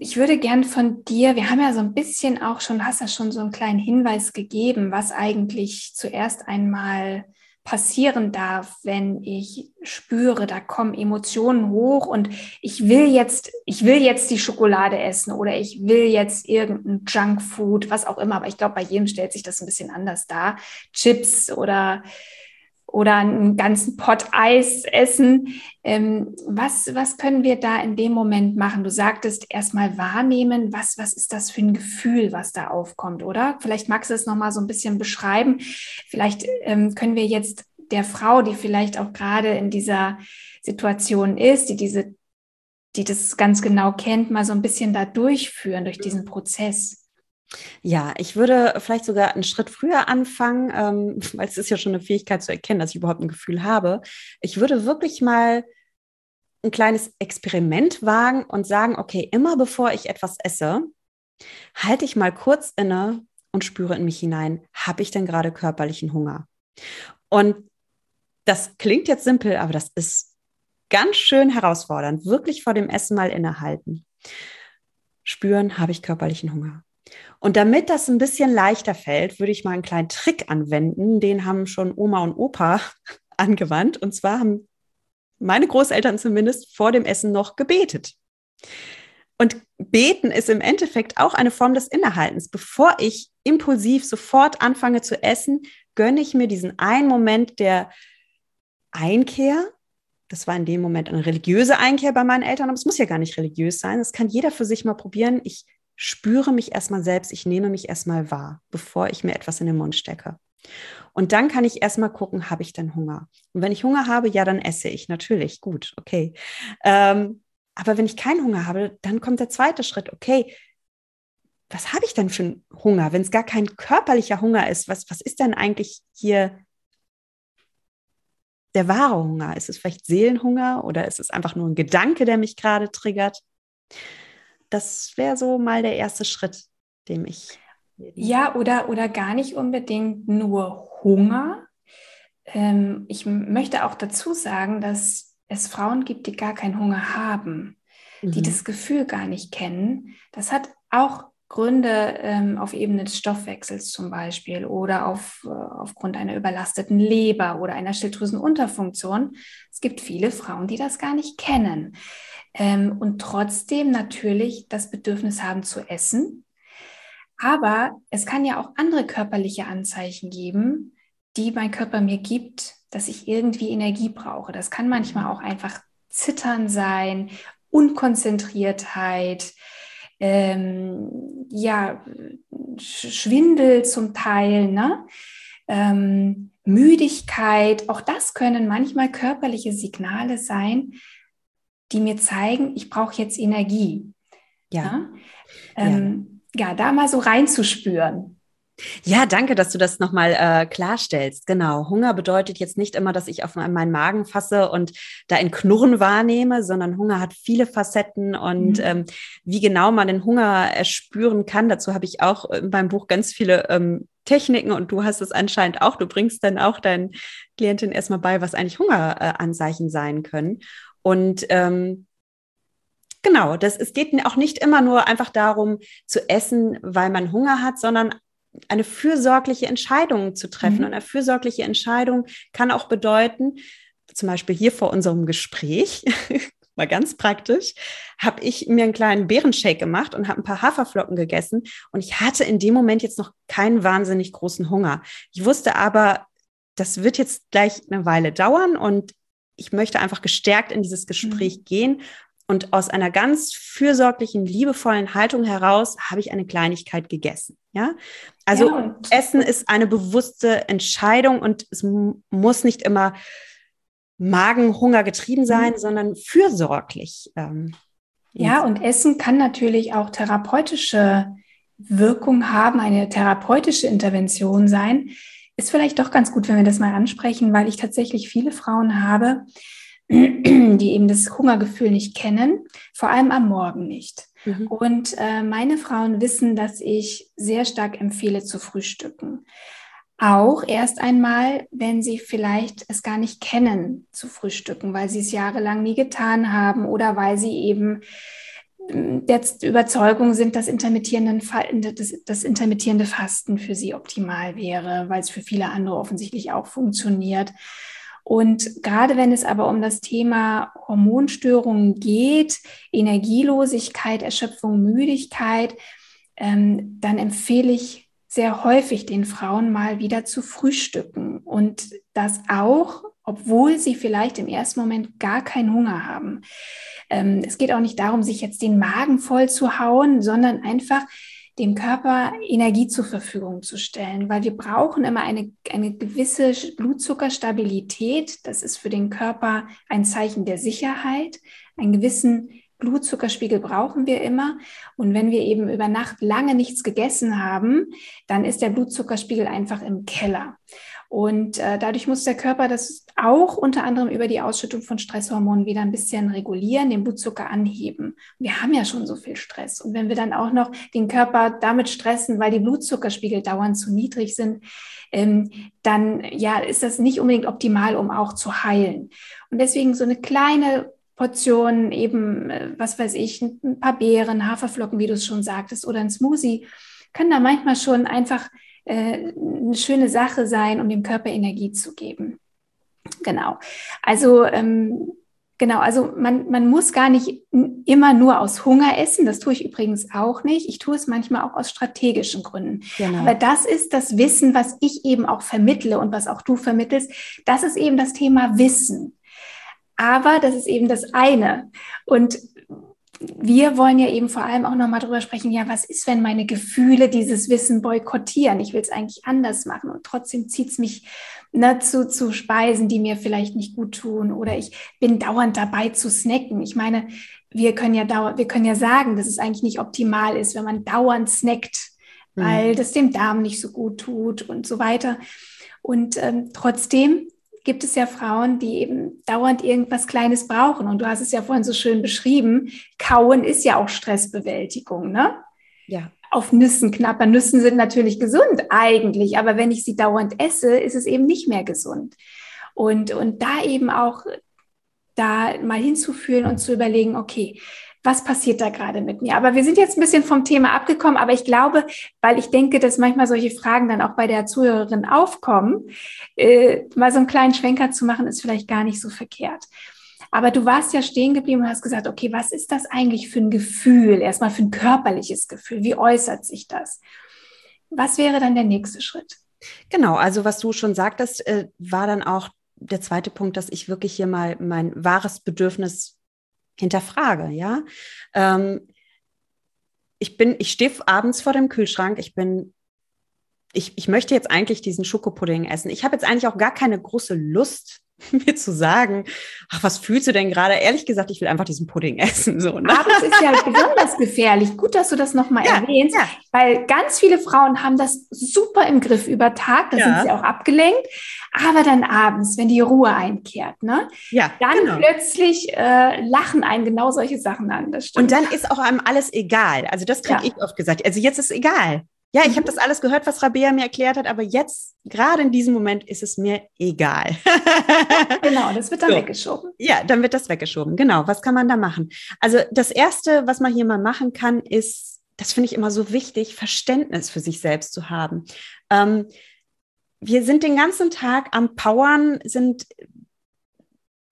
A: Ich würde gern von dir, wir haben ja so ein bisschen auch schon, hast ja schon so einen kleinen Hinweis gegeben, was eigentlich zuerst einmal passieren darf, wenn ich spüre, da kommen Emotionen hoch und ich will jetzt, ich will jetzt die Schokolade essen oder ich will jetzt irgendein Junkfood, was auch immer. Aber ich glaube, bei jedem stellt sich das ein bisschen anders dar. Chips oder oder einen ganzen Pott Eis essen. Ähm, was, was können wir da in dem Moment machen? Du sagtest erstmal wahrnehmen, was, was ist das für ein Gefühl, was da aufkommt, oder? Vielleicht magst du es nochmal so ein bisschen beschreiben. Vielleicht ähm, können wir jetzt der Frau, die vielleicht auch gerade in dieser Situation ist, die diese, die das ganz genau kennt, mal so ein bisschen da durchführen durch diesen Prozess.
B: Ja, ich würde vielleicht sogar einen Schritt früher anfangen, ähm, weil es ist ja schon eine Fähigkeit zu erkennen, dass ich überhaupt ein Gefühl habe. Ich würde wirklich mal ein kleines Experiment wagen und sagen, okay, immer bevor ich etwas esse, halte ich mal kurz inne und spüre in mich hinein, habe ich denn gerade körperlichen Hunger? Und das klingt jetzt simpel, aber das ist ganz schön herausfordernd. Wirklich vor dem Essen mal innehalten. Spüren, habe ich körperlichen Hunger? Und damit das ein bisschen leichter fällt, würde ich mal einen kleinen Trick anwenden. Den haben schon Oma und Opa angewandt. Und zwar haben meine Großeltern zumindest vor dem Essen noch gebetet. Und beten ist im Endeffekt auch eine Form des Innehaltens. Bevor ich impulsiv sofort anfange zu essen, gönne ich mir diesen einen Moment der Einkehr. Das war in dem Moment eine religiöse Einkehr bei meinen Eltern, aber es muss ja gar nicht religiös sein. Das kann jeder für sich mal probieren. Ich spüre mich erstmal selbst, ich nehme mich erstmal wahr, bevor ich mir etwas in den Mund stecke. Und dann kann ich erstmal gucken, habe ich denn Hunger? Und wenn ich Hunger habe, ja, dann esse ich natürlich. Gut, okay. Ähm, aber wenn ich keinen Hunger habe, dann kommt der zweite Schritt. Okay, was habe ich denn für einen Hunger, wenn es gar kein körperlicher Hunger ist? Was, was ist denn eigentlich hier der wahre Hunger? Ist es vielleicht Seelenhunger oder ist es einfach nur ein Gedanke, der mich gerade triggert? Das wäre so mal der erste Schritt, dem ich.
A: Ja, oder, oder gar nicht unbedingt nur Hunger. Ähm, ich möchte auch dazu sagen, dass es Frauen gibt, die gar keinen Hunger haben, mhm. die das Gefühl gar nicht kennen. Das hat auch Gründe ähm, auf Ebene des Stoffwechsels zum Beispiel oder auf, äh, aufgrund einer überlasteten Leber oder einer Schilddrüsenunterfunktion. Es gibt viele Frauen, die das gar nicht kennen ähm, und trotzdem natürlich das Bedürfnis haben zu essen. Aber es kann ja auch andere körperliche Anzeichen geben, die mein Körper mir gibt, dass ich irgendwie Energie brauche. Das kann manchmal auch einfach Zittern sein, Unkonzentriertheit, ähm, ja, Schwindel zum Teil, ne? Ähm, Müdigkeit, auch das können manchmal körperliche Signale sein, die mir zeigen, ich brauche jetzt Energie. Ja. Ja? Ähm, ja. ja, da mal so reinzuspüren.
B: Ja, danke, dass du das nochmal äh, klarstellst. Genau. Hunger bedeutet jetzt nicht immer, dass ich auf meinen Magen fasse und da ein Knurren wahrnehme, sondern Hunger hat viele Facetten und mhm. ähm, wie genau man den Hunger erspüren kann, dazu habe ich auch in meinem Buch ganz viele ähm, Techniken und du hast es anscheinend auch. Du bringst dann auch deinen Klientin erstmal bei, was eigentlich Hungeranzeichen äh, sein können. Und ähm, genau, das, es geht auch nicht immer nur einfach darum zu essen, weil man Hunger hat, sondern eine fürsorgliche Entscheidung zu treffen. Mhm. Und eine fürsorgliche Entscheidung kann auch bedeuten, zum Beispiel hier vor unserem Gespräch, mal ganz praktisch, habe ich mir einen kleinen Beerenshake gemacht und habe ein paar Haferflocken gegessen. Und ich hatte in dem Moment jetzt noch keinen wahnsinnig großen Hunger. Ich wusste aber, das wird jetzt gleich eine Weile dauern und ich möchte einfach gestärkt in dieses Gespräch mhm. gehen. Und aus einer ganz fürsorglichen, liebevollen Haltung heraus habe ich eine Kleinigkeit gegessen. Ja, also ja, Essen ist eine bewusste Entscheidung und es muss nicht immer Magenhunger getrieben sein, mhm. sondern fürsorglich. Ähm,
A: ja, und Essen kann natürlich auch therapeutische Wirkung haben, eine therapeutische Intervention sein. ist vielleicht doch ganz gut, wenn wir das mal ansprechen, weil ich tatsächlich viele Frauen habe, die eben das Hungergefühl nicht kennen, vor allem am Morgen nicht. Mhm. Und äh, meine Frauen wissen, dass ich sehr stark empfehle zu frühstücken. Auch erst einmal, wenn sie vielleicht es gar nicht kennen, zu frühstücken, weil sie es jahrelang nie getan haben oder weil sie eben ähm, der Überzeugung sind, dass intermittierende, das, das intermittierende Fasten für sie optimal wäre, weil es für viele andere offensichtlich auch funktioniert. Und gerade wenn es aber um das Thema Hormonstörungen geht, Energielosigkeit, Erschöpfung, Müdigkeit, ähm, dann empfehle ich sehr häufig den Frauen mal wieder zu frühstücken und das auch, obwohl sie vielleicht im ersten Moment gar keinen Hunger haben. Ähm, es geht auch nicht darum, sich jetzt den Magen voll zu hauen, sondern einfach dem Körper Energie zur Verfügung zu stellen, weil wir brauchen immer eine, eine gewisse Blutzuckerstabilität. Das ist für den Körper ein Zeichen der Sicherheit. Einen gewissen Blutzuckerspiegel brauchen wir immer. Und wenn wir eben über Nacht lange nichts gegessen haben, dann ist der Blutzuckerspiegel einfach im Keller. Und äh, dadurch muss der Körper das auch unter anderem über die Ausschüttung von Stresshormonen wieder ein bisschen regulieren, den Blutzucker anheben. Wir haben ja schon so viel Stress. Und wenn wir dann auch noch den Körper damit stressen, weil die Blutzuckerspiegel dauernd zu niedrig sind, ähm, dann ja, ist das nicht unbedingt optimal, um auch zu heilen. Und deswegen so eine kleine Portion eben, äh, was weiß ich, ein paar Beeren, Haferflocken, wie du es schon sagtest, oder ein Smoothie, können da manchmal schon einfach äh, eine schöne Sache sein, um dem Körper Energie zu geben. Genau. Also ähm, Genau, also man, man muss gar nicht immer nur aus Hunger essen. Das tue ich übrigens auch nicht. Ich tue es manchmal auch aus strategischen Gründen. Genau. Aber das ist das Wissen, was ich eben auch vermittle und was auch du vermittelst. Das ist eben das Thema Wissen. Aber das ist eben das eine. Und wir wollen ja eben vor allem auch nochmal drüber sprechen, ja, was ist, wenn meine Gefühle dieses Wissen boykottieren? Ich will es eigentlich anders machen und trotzdem zieht es mich ne, zu, zu Speisen, die mir vielleicht nicht gut tun oder ich bin dauernd dabei zu snacken. Ich meine, wir können ja dauernd, wir können ja sagen, dass es eigentlich nicht optimal ist, wenn man dauernd snackt, mhm. weil das dem Darm nicht so gut tut und so weiter. Und ähm, trotzdem gibt es ja Frauen, die eben dauernd irgendwas Kleines brauchen. Und du hast es ja vorhin so schön beschrieben. Kauen ist ja auch Stressbewältigung, ne?
B: Ja.
A: Auf Nüssen knappern. Nüssen sind natürlich gesund eigentlich, aber wenn ich sie dauernd esse, ist es eben nicht mehr gesund. Und, und da eben auch da mal hinzufühlen und zu überlegen, okay, was passiert da gerade mit mir? Aber wir sind jetzt ein bisschen vom Thema abgekommen, aber ich glaube, weil ich denke, dass manchmal solche Fragen dann auch bei der Zuhörerin aufkommen, äh, mal so einen kleinen Schwenker zu machen, ist vielleicht gar nicht so verkehrt. Aber du warst ja stehen geblieben und hast gesagt, okay, was ist das eigentlich für ein Gefühl? Erstmal für ein körperliches Gefühl. Wie äußert sich das? Was wäre dann der nächste Schritt?
B: Genau, also was du schon sagtest, äh, war dann auch der zweite Punkt, dass ich wirklich hier mal mein wahres Bedürfnis hinterfrage, ja. Ähm, ich bin, ich stehe abends vor dem Kühlschrank, ich bin, ich, ich möchte jetzt eigentlich diesen Schokopudding essen. Ich habe jetzt eigentlich auch gar keine große Lust, mir zu sagen, ach, was fühlst du denn gerade? Ehrlich gesagt, ich will einfach diesen Pudding essen. So,
A: ne? Aber es ist ja besonders gefährlich. Gut, dass du das nochmal ja, erwähnst, ja. weil ganz viele Frauen haben das super im Griff über Tag, da ja. sind sie auch abgelenkt. Aber dann abends, wenn die Ruhe einkehrt, ne?
B: Ja,
A: dann genau. plötzlich äh, lachen einen genau solche Sachen an.
B: Und dann ist auch einem alles egal. Also das kriege ich oft gesagt. Also jetzt ist egal. Ja, ich habe mhm. das alles gehört, was Rabea mir erklärt hat, aber jetzt, gerade in diesem Moment, ist es mir egal.
A: genau, das wird dann so. weggeschoben.
B: Ja, dann wird das weggeschoben. Genau, was kann man da machen? Also das Erste, was man hier mal machen kann, ist, das finde ich immer so wichtig, Verständnis für sich selbst zu haben. Ähm, wir sind den ganzen Tag am Powern, sind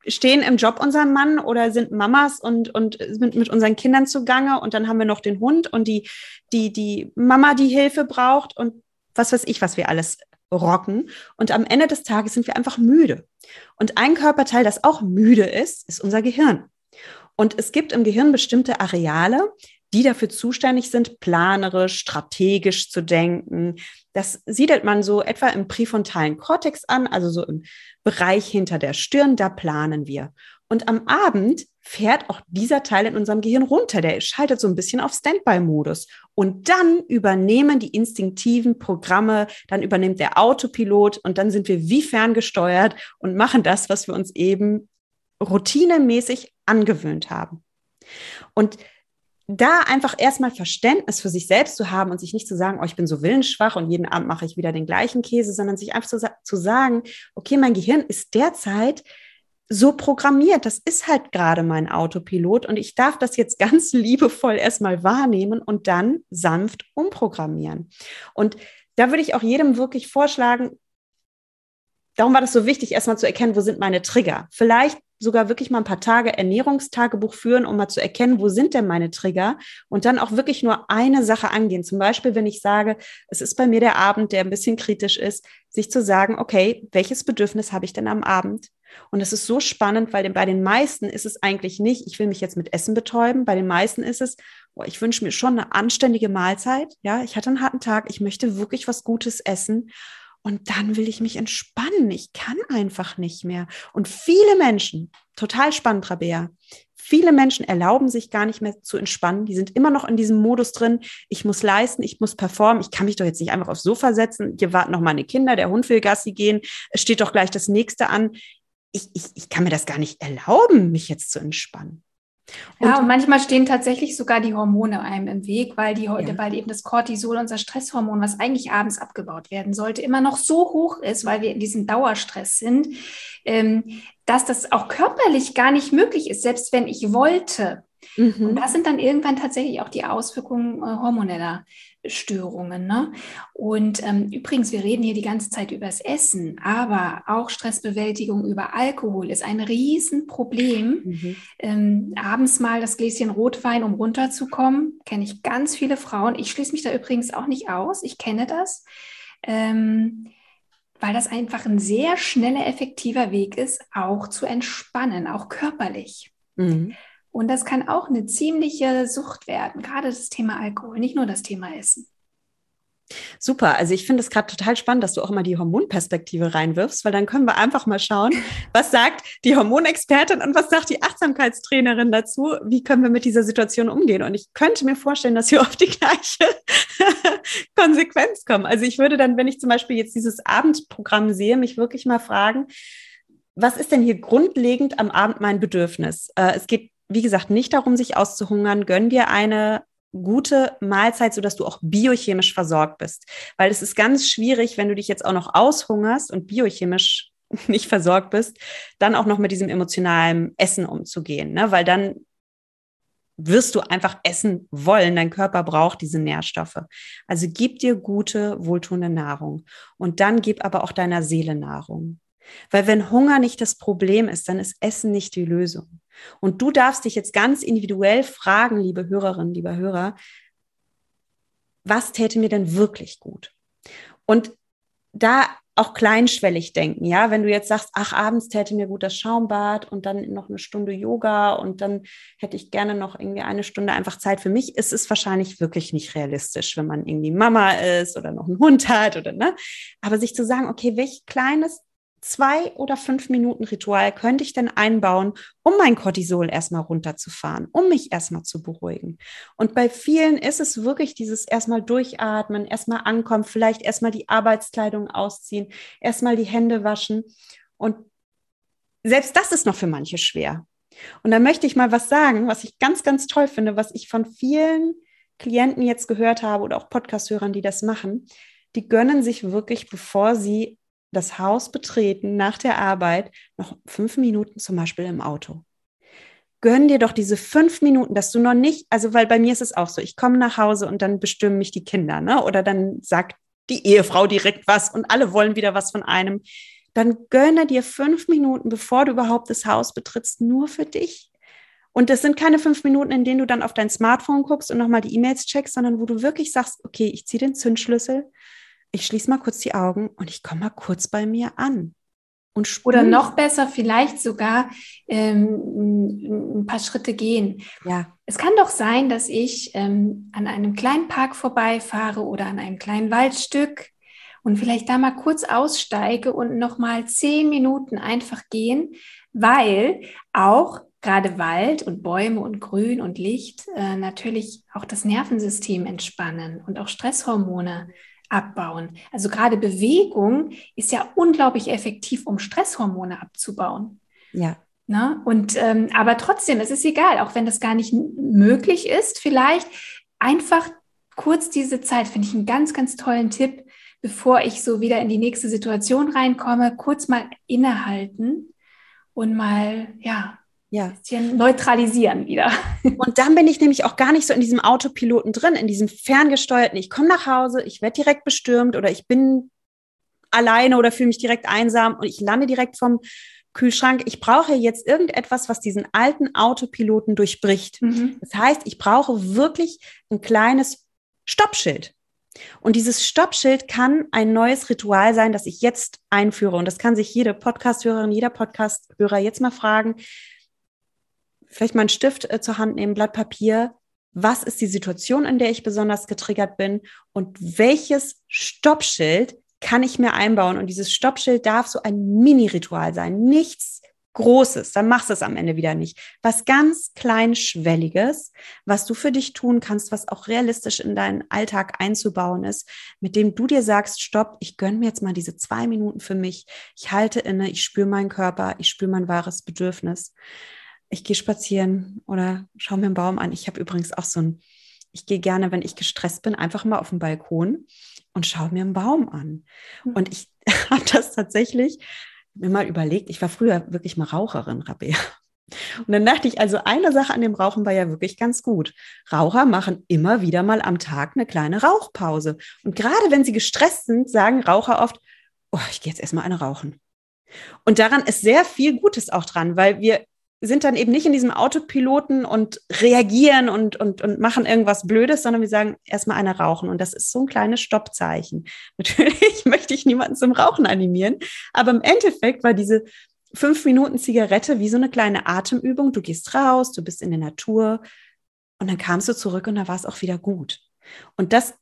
B: stehen im Job unserem Mann oder sind Mamas und, und sind mit unseren Kindern zugange und dann haben wir noch den Hund und die, die, die Mama, die Hilfe braucht und was weiß ich, was wir alles rocken. Und am Ende des Tages sind wir einfach müde. Und ein Körperteil, das auch müde ist, ist unser Gehirn. Und es gibt im Gehirn bestimmte Areale, die dafür zuständig sind, planerisch, strategisch zu denken. Das siedelt man so etwa im präfrontalen Kortex an, also so im Bereich hinter der Stirn, da planen wir. Und am Abend fährt auch dieser Teil in unserem Gehirn runter. Der schaltet so ein bisschen auf Standby-Modus. Und dann übernehmen die instinktiven Programme, dann übernimmt der Autopilot und dann sind wir wie ferngesteuert und machen das, was wir uns eben routinemäßig angewöhnt haben. Und da einfach erstmal Verständnis für sich selbst zu haben und sich nicht zu sagen, oh, ich bin so willensschwach und jeden Abend mache ich wieder den gleichen Käse, sondern sich einfach zu, zu sagen, okay, mein Gehirn ist derzeit so programmiert. Das ist halt gerade mein Autopilot und ich darf das jetzt ganz liebevoll erstmal wahrnehmen und dann sanft umprogrammieren. Und da würde ich auch jedem wirklich vorschlagen, darum war das so wichtig, erstmal zu erkennen, wo sind meine Trigger. Vielleicht sogar wirklich mal ein paar Tage Ernährungstagebuch führen, um mal zu erkennen, wo sind denn meine Trigger und dann auch wirklich nur eine Sache angehen. Zum Beispiel, wenn ich sage, es ist bei mir der Abend, der ein bisschen kritisch ist, sich zu sagen, okay, welches Bedürfnis habe ich denn am Abend? Und es ist so spannend, weil bei den meisten ist es eigentlich nicht, ich will mich jetzt mit Essen betäuben. Bei den meisten ist es, oh, ich wünsche mir schon eine anständige Mahlzeit. Ja, ich hatte einen harten Tag. Ich möchte wirklich was Gutes essen. Und dann will ich mich entspannen. Ich kann einfach nicht mehr. Und viele Menschen, total spannend, Rabea, viele Menschen erlauben sich gar nicht mehr zu entspannen. Die sind immer noch in diesem Modus drin. Ich muss leisten, ich muss performen. Ich kann mich doch jetzt nicht einfach aufs Sofa setzen. Hier warten noch meine Kinder, der Hund will Gassi gehen. Es steht doch gleich das nächste an ich, ich, ich kann mir das gar nicht erlauben, mich jetzt zu entspannen.
A: Und ja, und manchmal stehen tatsächlich sogar die Hormone einem im Weg, weil, die, ja. weil eben das Cortisol, unser Stresshormon, was eigentlich abends abgebaut werden sollte, immer noch so hoch ist, weil wir in diesem Dauerstress sind, ähm, dass das auch körperlich gar nicht möglich ist, selbst wenn ich wollte. Mhm. Und das sind dann irgendwann tatsächlich auch die Auswirkungen äh, hormoneller Störungen. Ne? Und ähm, übrigens, wir reden hier die ganze Zeit über das Essen, aber auch Stressbewältigung über Alkohol ist ein Riesenproblem. Mhm. Ähm, abends mal das Gläschen Rotwein, um runterzukommen, kenne ich ganz viele Frauen. Ich schließe mich da übrigens auch nicht aus. Ich kenne das. Ähm, weil das einfach ein sehr schneller, effektiver Weg ist, auch zu entspannen, auch körperlich. Mhm. Und das kann auch eine ziemliche Sucht werden, gerade das Thema Alkohol, nicht nur das Thema Essen.
B: Super, also ich finde es gerade total spannend, dass du auch mal die Hormonperspektive reinwirfst, weil dann können wir einfach mal schauen, was sagt die Hormonexpertin und was sagt die Achtsamkeitstrainerin dazu, wie können wir mit dieser Situation umgehen. Und ich könnte mir vorstellen, dass wir auf die gleiche Konsequenz kommen. Also ich würde dann, wenn ich zum Beispiel jetzt dieses Abendprogramm sehe, mich wirklich mal fragen, was ist denn hier grundlegend am Abend mein Bedürfnis? Äh, es geht wie gesagt, nicht darum, sich auszuhungern. Gönn dir eine gute Mahlzeit, sodass du auch biochemisch versorgt bist. Weil es ist ganz schwierig, wenn du dich jetzt auch noch aushungerst und biochemisch nicht versorgt bist, dann auch noch mit diesem emotionalen Essen umzugehen. Ne? Weil dann wirst du einfach essen wollen. Dein Körper braucht diese Nährstoffe. Also gib dir gute, wohltuende Nahrung. Und dann gib aber auch deiner Seele Nahrung. Weil wenn Hunger nicht das Problem ist, dann ist Essen nicht die Lösung. Und du darfst dich jetzt ganz individuell fragen, liebe Hörerinnen, lieber Hörer, was täte mir denn wirklich gut? Und da auch kleinschwellig denken, ja, wenn du jetzt sagst, ach, abends täte mir gut das Schaumbad und dann noch eine Stunde Yoga und dann hätte ich gerne noch irgendwie eine Stunde einfach Zeit für mich, ist es wahrscheinlich wirklich nicht realistisch, wenn man irgendwie Mama ist oder noch einen Hund hat oder ne. Aber sich zu sagen, okay, welch kleines zwei oder fünf Minuten Ritual könnte ich denn einbauen, um mein Cortisol erstmal runterzufahren, um mich erstmal zu beruhigen? Und bei vielen ist es wirklich dieses erstmal durchatmen, erstmal ankommen, vielleicht erstmal die Arbeitskleidung ausziehen, erstmal die Hände waschen. Und selbst das ist noch für manche schwer. Und da möchte ich mal was sagen, was ich ganz, ganz toll finde, was ich von vielen Klienten jetzt gehört habe oder auch Podcast-Hörern, die das machen. Die gönnen sich wirklich, bevor sie das Haus betreten nach der Arbeit noch fünf Minuten zum Beispiel im Auto. Gönn dir doch diese fünf Minuten, dass du noch nicht, also weil bei mir ist es auch so, ich komme nach Hause und dann bestimmen mich die Kinder, ne? Oder dann sagt die Ehefrau direkt was und alle wollen wieder was von einem. Dann gönne dir fünf Minuten, bevor du überhaupt das Haus betrittst, nur für dich. Und das sind keine fünf Minuten, in denen du dann auf dein Smartphone guckst und nochmal die E-Mails checkst, sondern wo du wirklich sagst, okay, ich ziehe den Zündschlüssel, ich schließe mal kurz die Augen und ich komme mal kurz bei mir an.
A: Und Oder noch besser, vielleicht sogar ähm, ein paar Schritte gehen. Ja. Es kann doch sein, dass ich ähm, an einem kleinen Park vorbeifahre oder an einem kleinen Waldstück und vielleicht da mal kurz aussteige und noch mal zehn Minuten einfach gehen, weil auch gerade Wald und Bäume und Grün und Licht äh, natürlich auch das Nervensystem entspannen und auch Stresshormone abbauen. Also gerade Bewegung ist ja unglaublich effektiv, um Stresshormone abzubauen.
B: Ja.
A: Na, und ähm, aber trotzdem, es ist egal, auch wenn das gar nicht möglich ist, vielleicht einfach kurz diese Zeit, finde ich einen ganz, ganz tollen Tipp, bevor ich so wieder in die nächste Situation reinkomme, kurz mal innehalten und mal, ja, ja. bisschen neutralisieren wieder.
B: Und dann bin ich nämlich auch gar nicht so in diesem Autopiloten drin, in diesem ferngesteuerten, ich komme nach Hause, ich werde direkt bestürmt oder ich bin alleine oder fühle mich direkt einsam und ich lande direkt vom Kühlschrank. Ich brauche jetzt irgendetwas, was diesen alten Autopiloten durchbricht. Mhm. Das heißt, ich brauche wirklich ein kleines Stoppschild. Und dieses Stoppschild kann ein neues Ritual sein, das ich jetzt einführe. Und das kann sich jede Podcasthörerin, jeder Podcasthörer jetzt mal fragen. Vielleicht mal einen Stift äh, zur Hand nehmen, Blatt Papier. Was ist die Situation, in der ich besonders getriggert bin? Und welches Stoppschild kann ich mir einbauen? Und dieses Stoppschild darf so ein Mini-Ritual sein. Nichts Großes, dann machst du es am Ende wieder nicht. Was ganz kleinschwelliges, was du für dich tun kannst, was auch realistisch in deinen Alltag einzubauen ist, mit dem du dir sagst, stopp, ich gönne mir jetzt mal diese zwei Minuten für mich. Ich halte inne, ich spüre meinen Körper, ich spüre mein wahres Bedürfnis. Ich gehe spazieren oder schaue mir einen Baum an. Ich habe übrigens auch so ein, ich gehe gerne, wenn ich gestresst bin, einfach mal auf den Balkon und schaue mir einen Baum an. Hm. Und ich habe das tatsächlich mir mal überlegt, ich war früher wirklich mal Raucherin, Rabea. Und dann dachte ich, also eine Sache an dem Rauchen war ja wirklich ganz gut. Raucher machen immer wieder mal am Tag eine kleine Rauchpause. Und gerade wenn sie gestresst sind, sagen Raucher oft, oh, ich gehe jetzt erstmal eine rauchen. Und daran ist sehr viel Gutes auch dran, weil wir sind dann eben nicht in diesem Autopiloten und reagieren und, und, und machen irgendwas Blödes, sondern wir sagen erstmal eine rauchen. Und das ist so ein kleines Stoppzeichen. Natürlich möchte ich niemanden zum Rauchen animieren, aber im Endeffekt war diese fünf Minuten Zigarette wie so eine kleine Atemübung. Du gehst raus, du bist in der Natur und dann kamst du zurück und da war es auch wieder gut. Und das,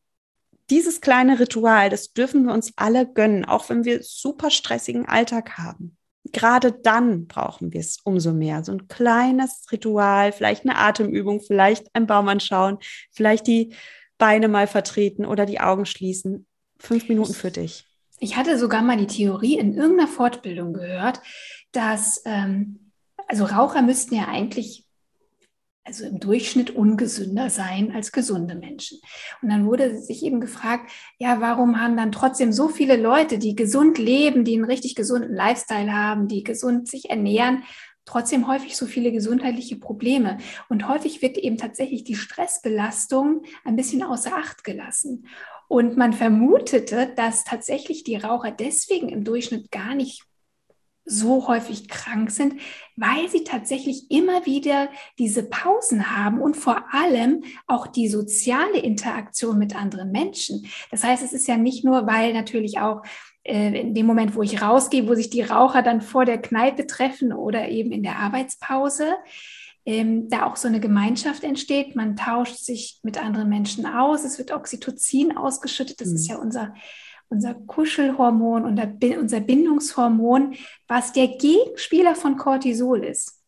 B: dieses kleine Ritual, das dürfen wir uns alle gönnen, auch wenn wir super stressigen Alltag haben gerade dann brauchen wir es umso mehr. So ein kleines Ritual, vielleicht eine Atemübung, vielleicht ein Baum anschauen, vielleicht die Beine mal vertreten oder die Augen schließen. Fünf Minuten für dich.
A: Ich hatte sogar mal die Theorie in irgendeiner Fortbildung gehört, dass ähm, also Raucher müssten ja eigentlich also im Durchschnitt ungesünder sein als gesunde Menschen. Und dann wurde sich eben gefragt, ja, warum haben dann trotzdem so viele Leute, die gesund leben, die einen richtig gesunden Lifestyle haben, die gesund sich ernähren, trotzdem häufig so viele gesundheitliche Probleme. Und häufig wird eben tatsächlich die Stressbelastung ein bisschen außer Acht gelassen. Und man vermutete, dass tatsächlich die Raucher deswegen im Durchschnitt gar nicht so häufig krank sind, weil sie tatsächlich immer wieder diese Pausen haben und vor allem auch die soziale Interaktion mit anderen Menschen. Das heißt, es ist ja nicht nur, weil natürlich auch äh, in dem Moment, wo ich rausgehe, wo sich die Raucher dann vor der Kneipe treffen oder eben in der Arbeitspause, ähm, da auch so eine Gemeinschaft entsteht. Man tauscht sich mit anderen Menschen aus. Es wird Oxytocin ausgeschüttet. Das mhm. ist ja unser unser Kuschelhormon, unser Bindungshormon, was der Gegenspieler von Cortisol ist.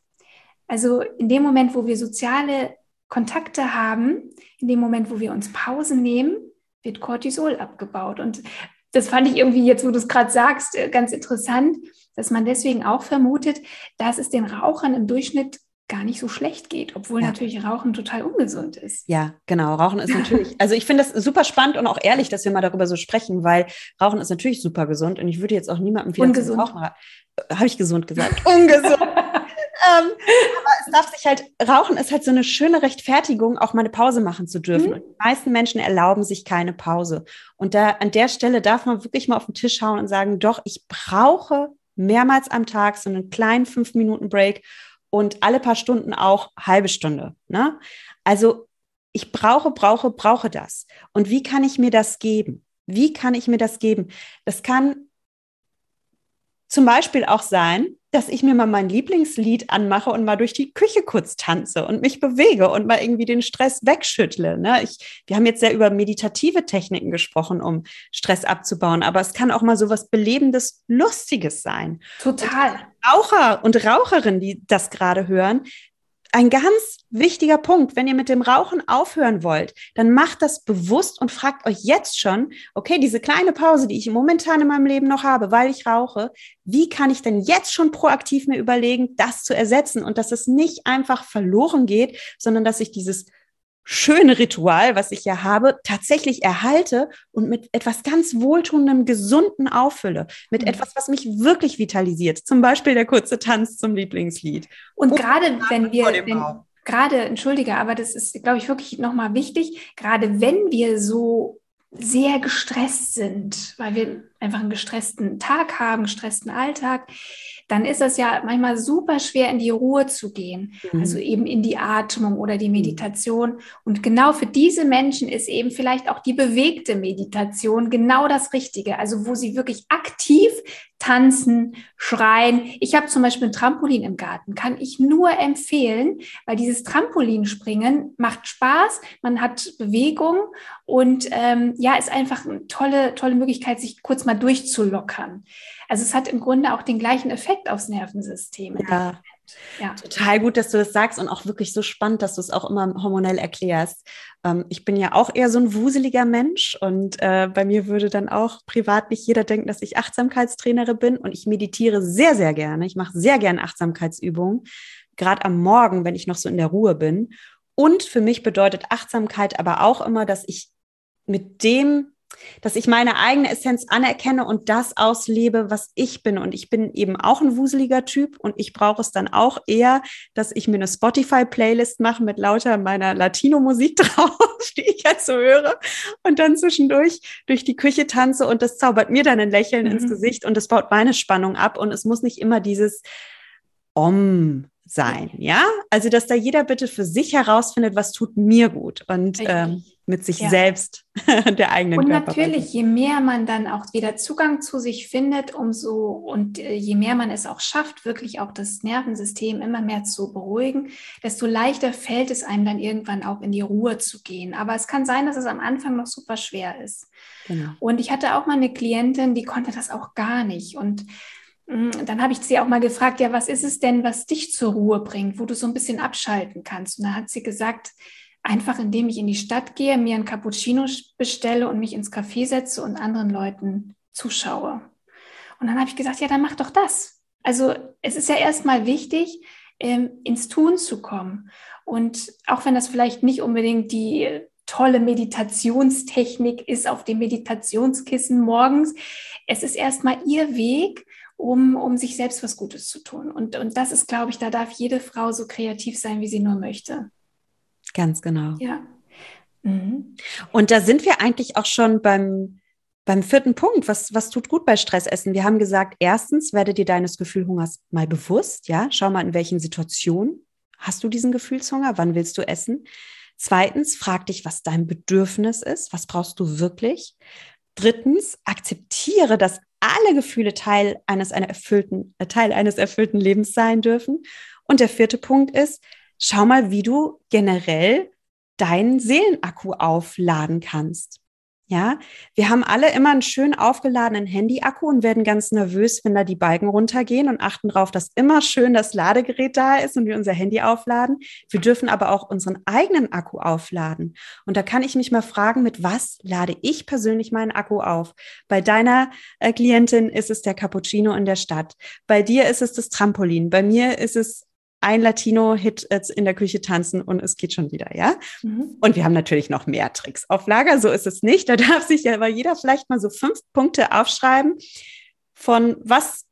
A: Also in dem Moment, wo wir soziale Kontakte haben, in dem Moment, wo wir uns Pausen nehmen, wird Cortisol abgebaut. Und das fand ich irgendwie jetzt, wo du es gerade sagst, äh, ganz interessant, dass man deswegen auch vermutet, dass es den Rauchern im Durchschnitt gar nicht so schlecht geht, obwohl ja. natürlich Rauchen total ungesund ist.
B: Ja, genau. Rauchen ist natürlich, also ich finde das super spannend und auch ehrlich, dass wir mal darüber so sprechen, weil Rauchen ist natürlich super gesund und ich würde jetzt auch niemandem
A: viel ungesund.
B: Rauchen. Äh, Habe ich gesund gesagt? ungesund. ähm, aber es darf sich halt, Rauchen ist halt so eine schöne Rechtfertigung, auch mal eine Pause machen zu dürfen. Mhm. Und die meisten Menschen erlauben sich keine Pause. Und da an der Stelle darf man wirklich mal auf den Tisch hauen und sagen, doch, ich brauche mehrmals am Tag so einen kleinen fünf Minuten Break und alle paar Stunden auch halbe Stunde. Ne? Also ich brauche, brauche, brauche das. Und wie kann ich mir das geben? Wie kann ich mir das geben? Das kann zum Beispiel auch sein, dass ich mir mal mein Lieblingslied anmache und mal durch die Küche kurz tanze und mich bewege und mal irgendwie den Stress wegschüttle. Ne? Ich, wir haben jetzt sehr über meditative Techniken gesprochen, um Stress abzubauen, aber es kann auch mal so was Belebendes, Lustiges sein.
A: Total.
B: Und Raucher und Raucherinnen, die das gerade hören, ein ganz wichtiger Punkt, wenn ihr mit dem Rauchen aufhören wollt, dann macht das bewusst und fragt euch jetzt schon, okay, diese kleine Pause, die ich momentan in meinem Leben noch habe, weil ich rauche, wie kann ich denn jetzt schon proaktiv mir überlegen, das zu ersetzen? Und dass es nicht einfach verloren geht, sondern dass ich dieses schöne Ritual, was ich ja habe, tatsächlich erhalte und mit etwas ganz Wohltuendem, Gesunden auffülle. Mit mhm. etwas, was mich wirklich vitalisiert. Zum Beispiel der kurze Tanz zum Lieblingslied.
A: Und, und gerade wenn wir, wenn, gerade, entschuldige, aber das ist, glaube ich, wirklich nochmal wichtig, gerade wenn wir so sehr gestresst sind, weil wir einfach einen gestressten Tag haben, gestressten Alltag, dann ist es ja manchmal super schwer, in die Ruhe zu gehen. Mhm. Also eben in die Atmung oder die mhm. Meditation. Und genau für diese Menschen ist eben vielleicht auch die bewegte Meditation genau das Richtige. Also wo sie wirklich aktiv tanzen, schreien. Ich habe zum Beispiel ein Trampolin im Garten, kann ich nur empfehlen, weil dieses Trampolinspringen macht Spaß, man hat Bewegung und ähm, ja, ist einfach eine tolle, tolle Möglichkeit, sich kurz mal durchzulockern. Also es hat im Grunde auch den gleichen Effekt aufs Nervensystem.
B: Ja. Ja. Total gut, dass du das sagst und auch wirklich so spannend, dass du es auch immer hormonell erklärst. Ähm, ich bin ja auch eher so ein wuseliger Mensch und äh, bei mir würde dann auch privat nicht jeder denken, dass ich Achtsamkeitstrainerin bin und ich meditiere sehr, sehr gerne. Ich mache sehr gerne Achtsamkeitsübungen, gerade am Morgen, wenn ich noch so in der Ruhe bin. Und für mich bedeutet Achtsamkeit aber auch immer, dass ich mit dem dass ich meine eigene Essenz anerkenne und das auslebe, was ich bin. Und ich bin eben auch ein wuseliger Typ und ich brauche es dann auch eher, dass ich mir eine Spotify-Playlist mache mit lauter meiner Latino-Musik drauf, die ich jetzt so höre und dann zwischendurch durch die Küche tanze und das zaubert mir dann ein Lächeln mhm. ins Gesicht und das baut meine Spannung ab und es muss nicht immer dieses Om sein, ja? Also, dass da jeder bitte für sich herausfindet, was tut mir gut und ähm, mit sich ja. selbst der eigenen
A: Und Körper natürlich, je mehr man dann auch wieder Zugang zu sich findet, umso und äh, je mehr man es auch schafft, wirklich auch das Nervensystem immer mehr zu beruhigen, desto leichter fällt es einem dann irgendwann auch in die Ruhe zu gehen. Aber es kann sein, dass es am Anfang noch super schwer ist. Genau. Und ich hatte auch mal eine Klientin, die konnte das auch gar nicht und dann habe ich sie auch mal gefragt, ja, was ist es denn, was dich zur Ruhe bringt, wo du so ein bisschen abschalten kannst? Und da hat sie gesagt, einfach indem ich in die Stadt gehe, mir ein Cappuccino bestelle und mich ins Café setze und anderen Leuten zuschaue. Und dann habe ich gesagt, ja, dann mach doch das. Also es ist ja erstmal wichtig, ähm, ins Tun zu kommen. Und auch wenn das vielleicht nicht unbedingt die tolle Meditationstechnik ist auf dem Meditationskissen morgens, es ist erstmal ihr Weg, um, um sich selbst was Gutes zu tun. Und, und das ist, glaube ich, da darf jede Frau so kreativ sein, wie sie nur möchte.
B: Ganz genau.
A: Ja.
B: Mhm. Und da sind wir eigentlich auch schon beim, beim vierten Punkt. Was, was tut gut bei Stressessen? Wir haben gesagt, erstens, werde dir deines Gefühlhungers mal bewusst. Ja, schau mal, in welchen Situationen hast du diesen Gefühlshunger? Wann willst du essen? Zweitens, frag dich, was dein Bedürfnis ist. Was brauchst du wirklich? Drittens, akzeptiere, dass alle Gefühle Teil eines, einer erfüllten, äh, Teil eines erfüllten Lebens sein dürfen. Und der vierte Punkt ist, schau mal, wie du generell deinen Seelenakku aufladen kannst. Ja, wir haben alle immer einen schön aufgeladenen Handy-Akku und werden ganz nervös, wenn da die Balken runtergehen und achten darauf, dass immer schön das Ladegerät da ist und wir unser Handy aufladen. Wir dürfen aber auch unseren eigenen Akku aufladen. Und da kann ich mich mal fragen, mit was lade ich persönlich meinen Akku auf? Bei deiner äh, Klientin ist es der Cappuccino in der Stadt. Bei dir ist es das Trampolin. Bei mir ist es ein Latino-Hit in der Küche tanzen und es geht schon wieder, ja? Mhm. Und wir haben natürlich noch mehr Tricks auf Lager, so ist es nicht. Da darf sich ja aber jeder vielleicht mal so fünf Punkte aufschreiben von was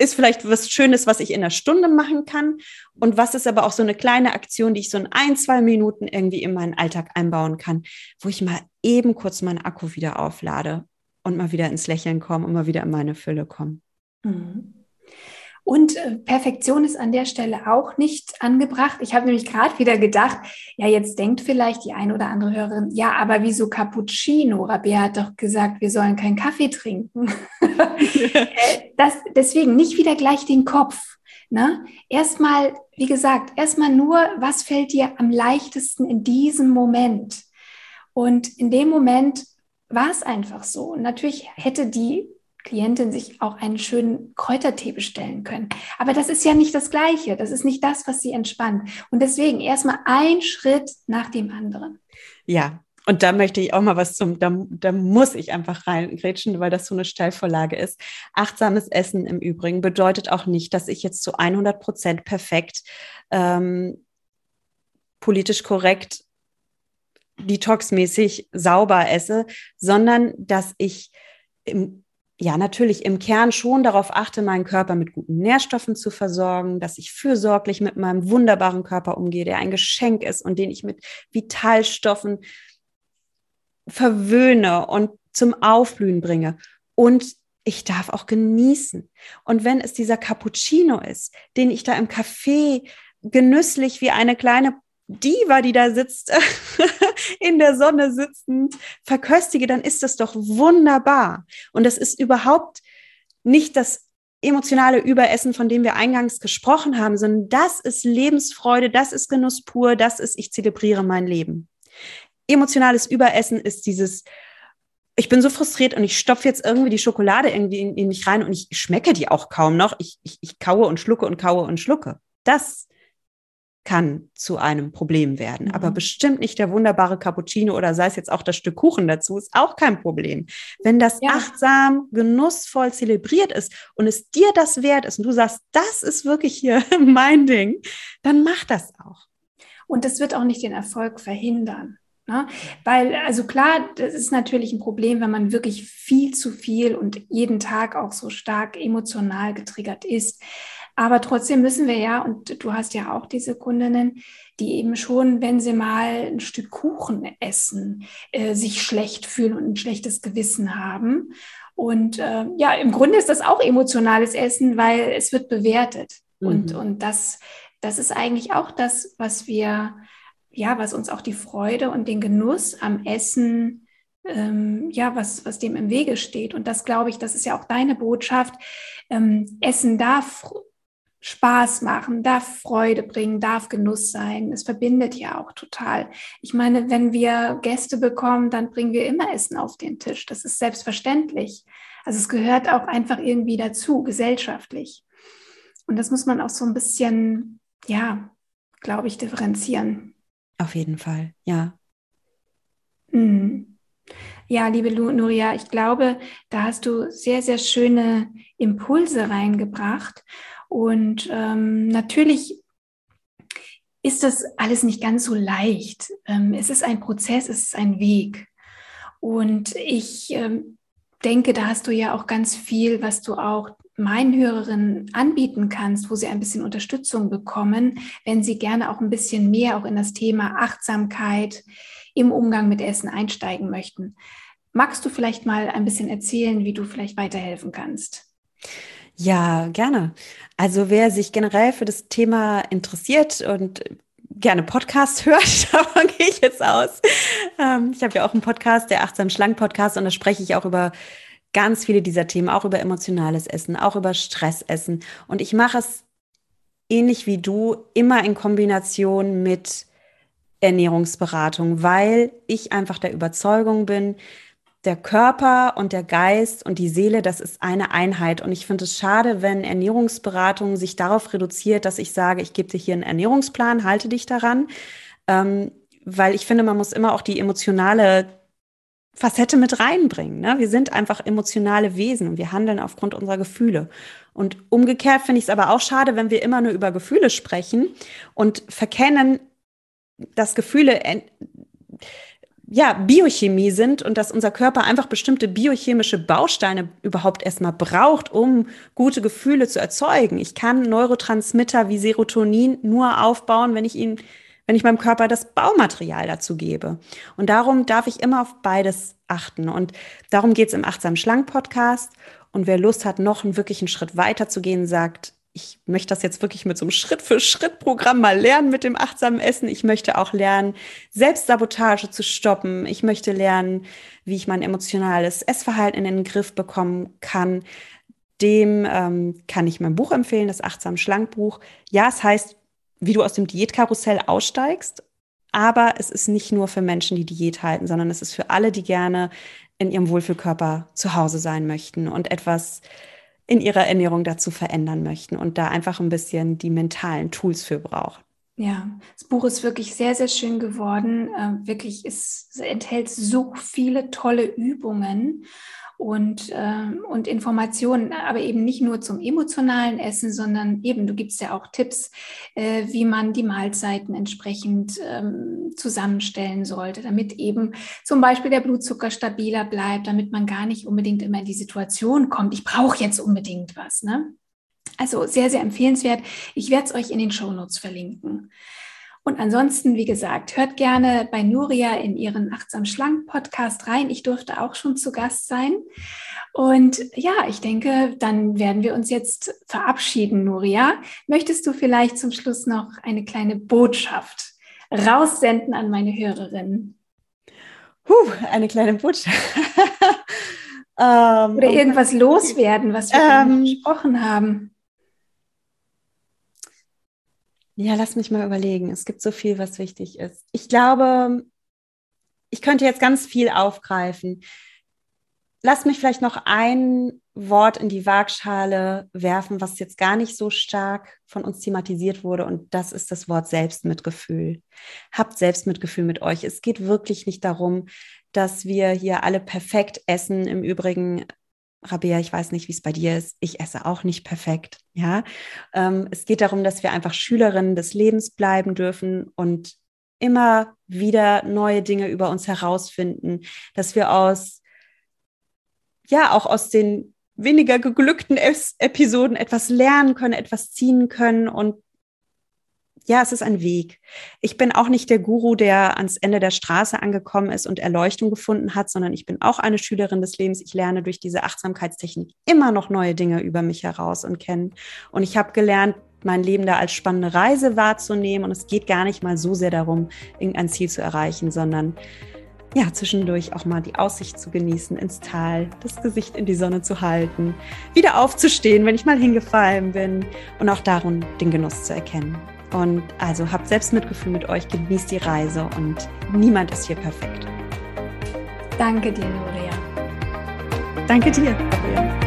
B: ist vielleicht was Schönes, was ich in einer Stunde machen kann und was ist aber auch so eine kleine Aktion, die ich so in ein, zwei Minuten irgendwie in meinen Alltag einbauen kann, wo ich mal eben kurz meinen Akku wieder auflade und mal wieder ins Lächeln komme und mal wieder in meine Fülle komme.
A: Mhm. Und äh, Perfektion ist an der Stelle auch nicht angebracht. Ich habe nämlich gerade wieder gedacht, ja, jetzt denkt vielleicht die eine oder andere Hörerin, ja, aber wieso Cappuccino? Rabea hat doch gesagt, wir sollen keinen Kaffee trinken. Äh, das, deswegen nicht wieder gleich den Kopf. Ne? Erstmal, wie gesagt, erstmal nur, was fällt dir am leichtesten in diesem Moment? Und in dem Moment war es einfach so. Und natürlich hätte die Klientin sich auch einen schönen Kräutertee bestellen können. Aber das ist ja nicht das Gleiche. Das ist nicht das, was sie entspannt. Und deswegen erstmal ein Schritt nach dem anderen.
B: Ja, und da möchte ich auch mal was zum, da, da muss ich einfach reingrätschen, weil das so eine Stellvorlage ist. Achtsames Essen im Übrigen bedeutet auch nicht, dass ich jetzt zu 100 Prozent perfekt ähm, politisch korrekt detoxmäßig sauber esse, sondern dass ich im ja, natürlich im Kern schon darauf achte, meinen Körper mit guten Nährstoffen zu versorgen, dass ich fürsorglich mit meinem wunderbaren Körper umgehe, der ein Geschenk ist und den ich mit Vitalstoffen verwöhne und zum Aufblühen bringe. Und ich darf auch genießen. Und wenn es dieser Cappuccino ist, den ich da im Café genüsslich wie eine kleine Diva, die da sitzt, in der Sonne sitzend, verköstige, dann ist das doch wunderbar. Und das ist überhaupt nicht das emotionale Überessen, von dem wir eingangs gesprochen haben, sondern das ist Lebensfreude, das ist Genuss pur, das ist, ich zelebriere mein Leben. Emotionales Überessen ist dieses, ich bin so frustriert und ich stopfe jetzt irgendwie die Schokolade irgendwie in, in mich rein und ich schmecke die auch kaum noch. Ich, ich, ich kaue und schlucke und kaue und schlucke. Das kann zu einem Problem werden. Mhm. Aber bestimmt nicht der wunderbare Cappuccino oder sei es jetzt auch das Stück Kuchen dazu, ist auch kein Problem. Wenn das ja. achtsam, genussvoll zelebriert ist und es dir das wert ist und du sagst, das ist wirklich hier mein Ding, dann mach das auch.
A: Und das wird auch nicht den Erfolg verhindern. Ne? Weil, also klar, das ist natürlich ein Problem, wenn man wirklich viel zu viel und jeden Tag auch so stark emotional getriggert ist. Aber trotzdem müssen wir ja, und du hast ja auch diese Kundinnen, die eben schon, wenn sie mal ein Stück Kuchen essen, äh, sich schlecht fühlen und ein schlechtes Gewissen haben. Und äh, ja, im Grunde ist das auch emotionales Essen, weil es wird bewertet. Mhm. Und, und das, das ist eigentlich auch das, was wir, ja, was uns auch die Freude und den Genuss am Essen ähm, ja, was, was dem im Wege steht. Und das glaube ich, das ist ja auch deine Botschaft. Ähm, Essen darf Spaß machen, darf Freude bringen, darf Genuss sein. Es verbindet ja auch total. Ich meine, wenn wir Gäste bekommen, dann bringen wir immer Essen auf den Tisch. Das ist selbstverständlich. Also es gehört auch einfach irgendwie dazu, gesellschaftlich. Und das muss man auch so ein bisschen, ja, glaube ich, differenzieren.
B: Auf jeden Fall, ja.
A: Mhm. Ja, liebe Nuria, ich glaube, da hast du sehr, sehr schöne Impulse reingebracht. Und ähm, natürlich ist das alles nicht ganz so leicht. Ähm, es ist ein Prozess, es ist ein Weg. Und ich ähm, denke, da hast du ja auch ganz viel, was du auch meinen Hörerinnen anbieten kannst, wo sie ein bisschen Unterstützung bekommen, wenn sie gerne auch ein bisschen mehr auch in das Thema Achtsamkeit im Umgang mit Essen einsteigen möchten. Magst du vielleicht mal ein bisschen erzählen, wie du vielleicht weiterhelfen kannst?
B: Ja, gerne. Also wer sich generell für das Thema interessiert und gerne Podcast hört, davon gehe ich jetzt aus. Ähm, ich habe ja auch einen Podcast, der Achtsam Schlank Podcast, und da spreche ich auch über ganz viele dieser Themen, auch über emotionales Essen, auch über Stressessen. Und ich mache es ähnlich wie du, immer in Kombination mit Ernährungsberatung, weil ich einfach der Überzeugung bin, der Körper und der Geist und die Seele, das ist eine Einheit. Und ich finde es schade, wenn Ernährungsberatung sich darauf reduziert, dass ich sage, ich gebe dir hier einen Ernährungsplan, halte dich daran. Ähm, weil ich finde, man muss immer auch die emotionale Facette mit reinbringen. Ne? Wir sind einfach emotionale Wesen und wir handeln aufgrund unserer Gefühle. Und umgekehrt finde ich es aber auch schade, wenn wir immer nur über Gefühle sprechen und verkennen, dass Gefühle ja, Biochemie sind und dass unser Körper einfach bestimmte biochemische Bausteine überhaupt erstmal braucht, um gute Gefühle zu erzeugen. Ich kann Neurotransmitter wie Serotonin nur aufbauen, wenn ich ihn, wenn ich meinem Körper das Baumaterial dazu gebe. Und darum darf ich immer auf beides achten. Und darum geht es im Achtsam Schlank Podcast. Und wer Lust hat, noch einen wirklichen Schritt weiter zu gehen, sagt, ich möchte das jetzt wirklich mit so einem Schritt-für-Schritt-Programm mal lernen mit dem achtsamen Essen. Ich möchte auch lernen, Selbstsabotage zu stoppen. Ich möchte lernen, wie ich mein emotionales Essverhalten in den Griff bekommen kann. Dem ähm, kann ich mein Buch empfehlen, das Achtsam Schlankbuch. Ja, es heißt, wie du aus dem Diätkarussell aussteigst. Aber es ist nicht nur für Menschen, die Diät halten, sondern es ist für alle, die gerne in ihrem Wohlfühlkörper zu Hause sein möchten und etwas in ihrer Ernährung dazu verändern möchten und da einfach ein bisschen die mentalen Tools für brauchen.
A: Ja, das Buch ist wirklich sehr, sehr schön geworden. Äh, wirklich, es enthält so viele tolle Übungen und, äh, und Informationen, aber eben nicht nur zum emotionalen Essen, sondern eben, du gibst ja auch Tipps, äh, wie man die Mahlzeiten entsprechend ähm, zusammenstellen sollte, damit eben zum Beispiel der Blutzucker stabiler bleibt, damit man gar nicht unbedingt immer in die Situation kommt, ich brauche jetzt unbedingt was. Ne? Also sehr, sehr empfehlenswert. Ich werde es euch in den Show Notes verlinken. Und ansonsten, wie gesagt, hört gerne bei Nuria in ihren Achtsam Schlank Podcast rein. Ich durfte auch schon zu Gast sein. Und ja, ich denke, dann werden wir uns jetzt verabschieden, Nuria. Möchtest du vielleicht zum Schluss noch eine kleine Botschaft raussenden an meine Hörerinnen?
B: Huh, eine kleine Botschaft.
A: ähm, Oder irgendwas loswerden, was wir ähm, besprochen haben.
B: Ja, lass mich mal überlegen. Es gibt so viel, was wichtig ist. Ich glaube, ich könnte jetzt ganz viel aufgreifen. Lass mich vielleicht noch ein Wort in die Waagschale werfen, was jetzt gar nicht so stark von uns thematisiert wurde. Und das ist das Wort Selbstmitgefühl. Habt Selbstmitgefühl mit euch. Es geht wirklich nicht darum, dass wir hier alle perfekt essen. Im Übrigen Rabea, ich weiß nicht, wie es bei dir ist. Ich esse auch nicht perfekt. Ja, ähm, es geht darum, dass wir einfach Schülerinnen des Lebens bleiben dürfen und immer wieder neue Dinge über uns herausfinden, dass wir aus, ja, auch aus den weniger geglückten Episoden etwas lernen können, etwas ziehen können und ja, es ist ein Weg. Ich bin auch nicht der Guru, der ans Ende der Straße angekommen ist und Erleuchtung gefunden hat, sondern ich bin auch eine Schülerin des Lebens. Ich lerne durch diese Achtsamkeitstechnik immer noch neue Dinge über mich heraus und kennen. Und ich habe gelernt, mein Leben da als spannende Reise wahrzunehmen. Und es geht gar nicht mal so sehr darum, irgendein Ziel zu erreichen, sondern ja, zwischendurch auch mal die Aussicht zu genießen ins Tal, das Gesicht in die Sonne zu halten, wieder aufzustehen, wenn ich mal hingefallen bin und auch darum den Genuss zu erkennen. Und also habt Selbstmitgefühl mit euch, genießt die Reise und niemand ist hier perfekt.
A: Danke dir, Nuria.
B: Danke dir, Nuria.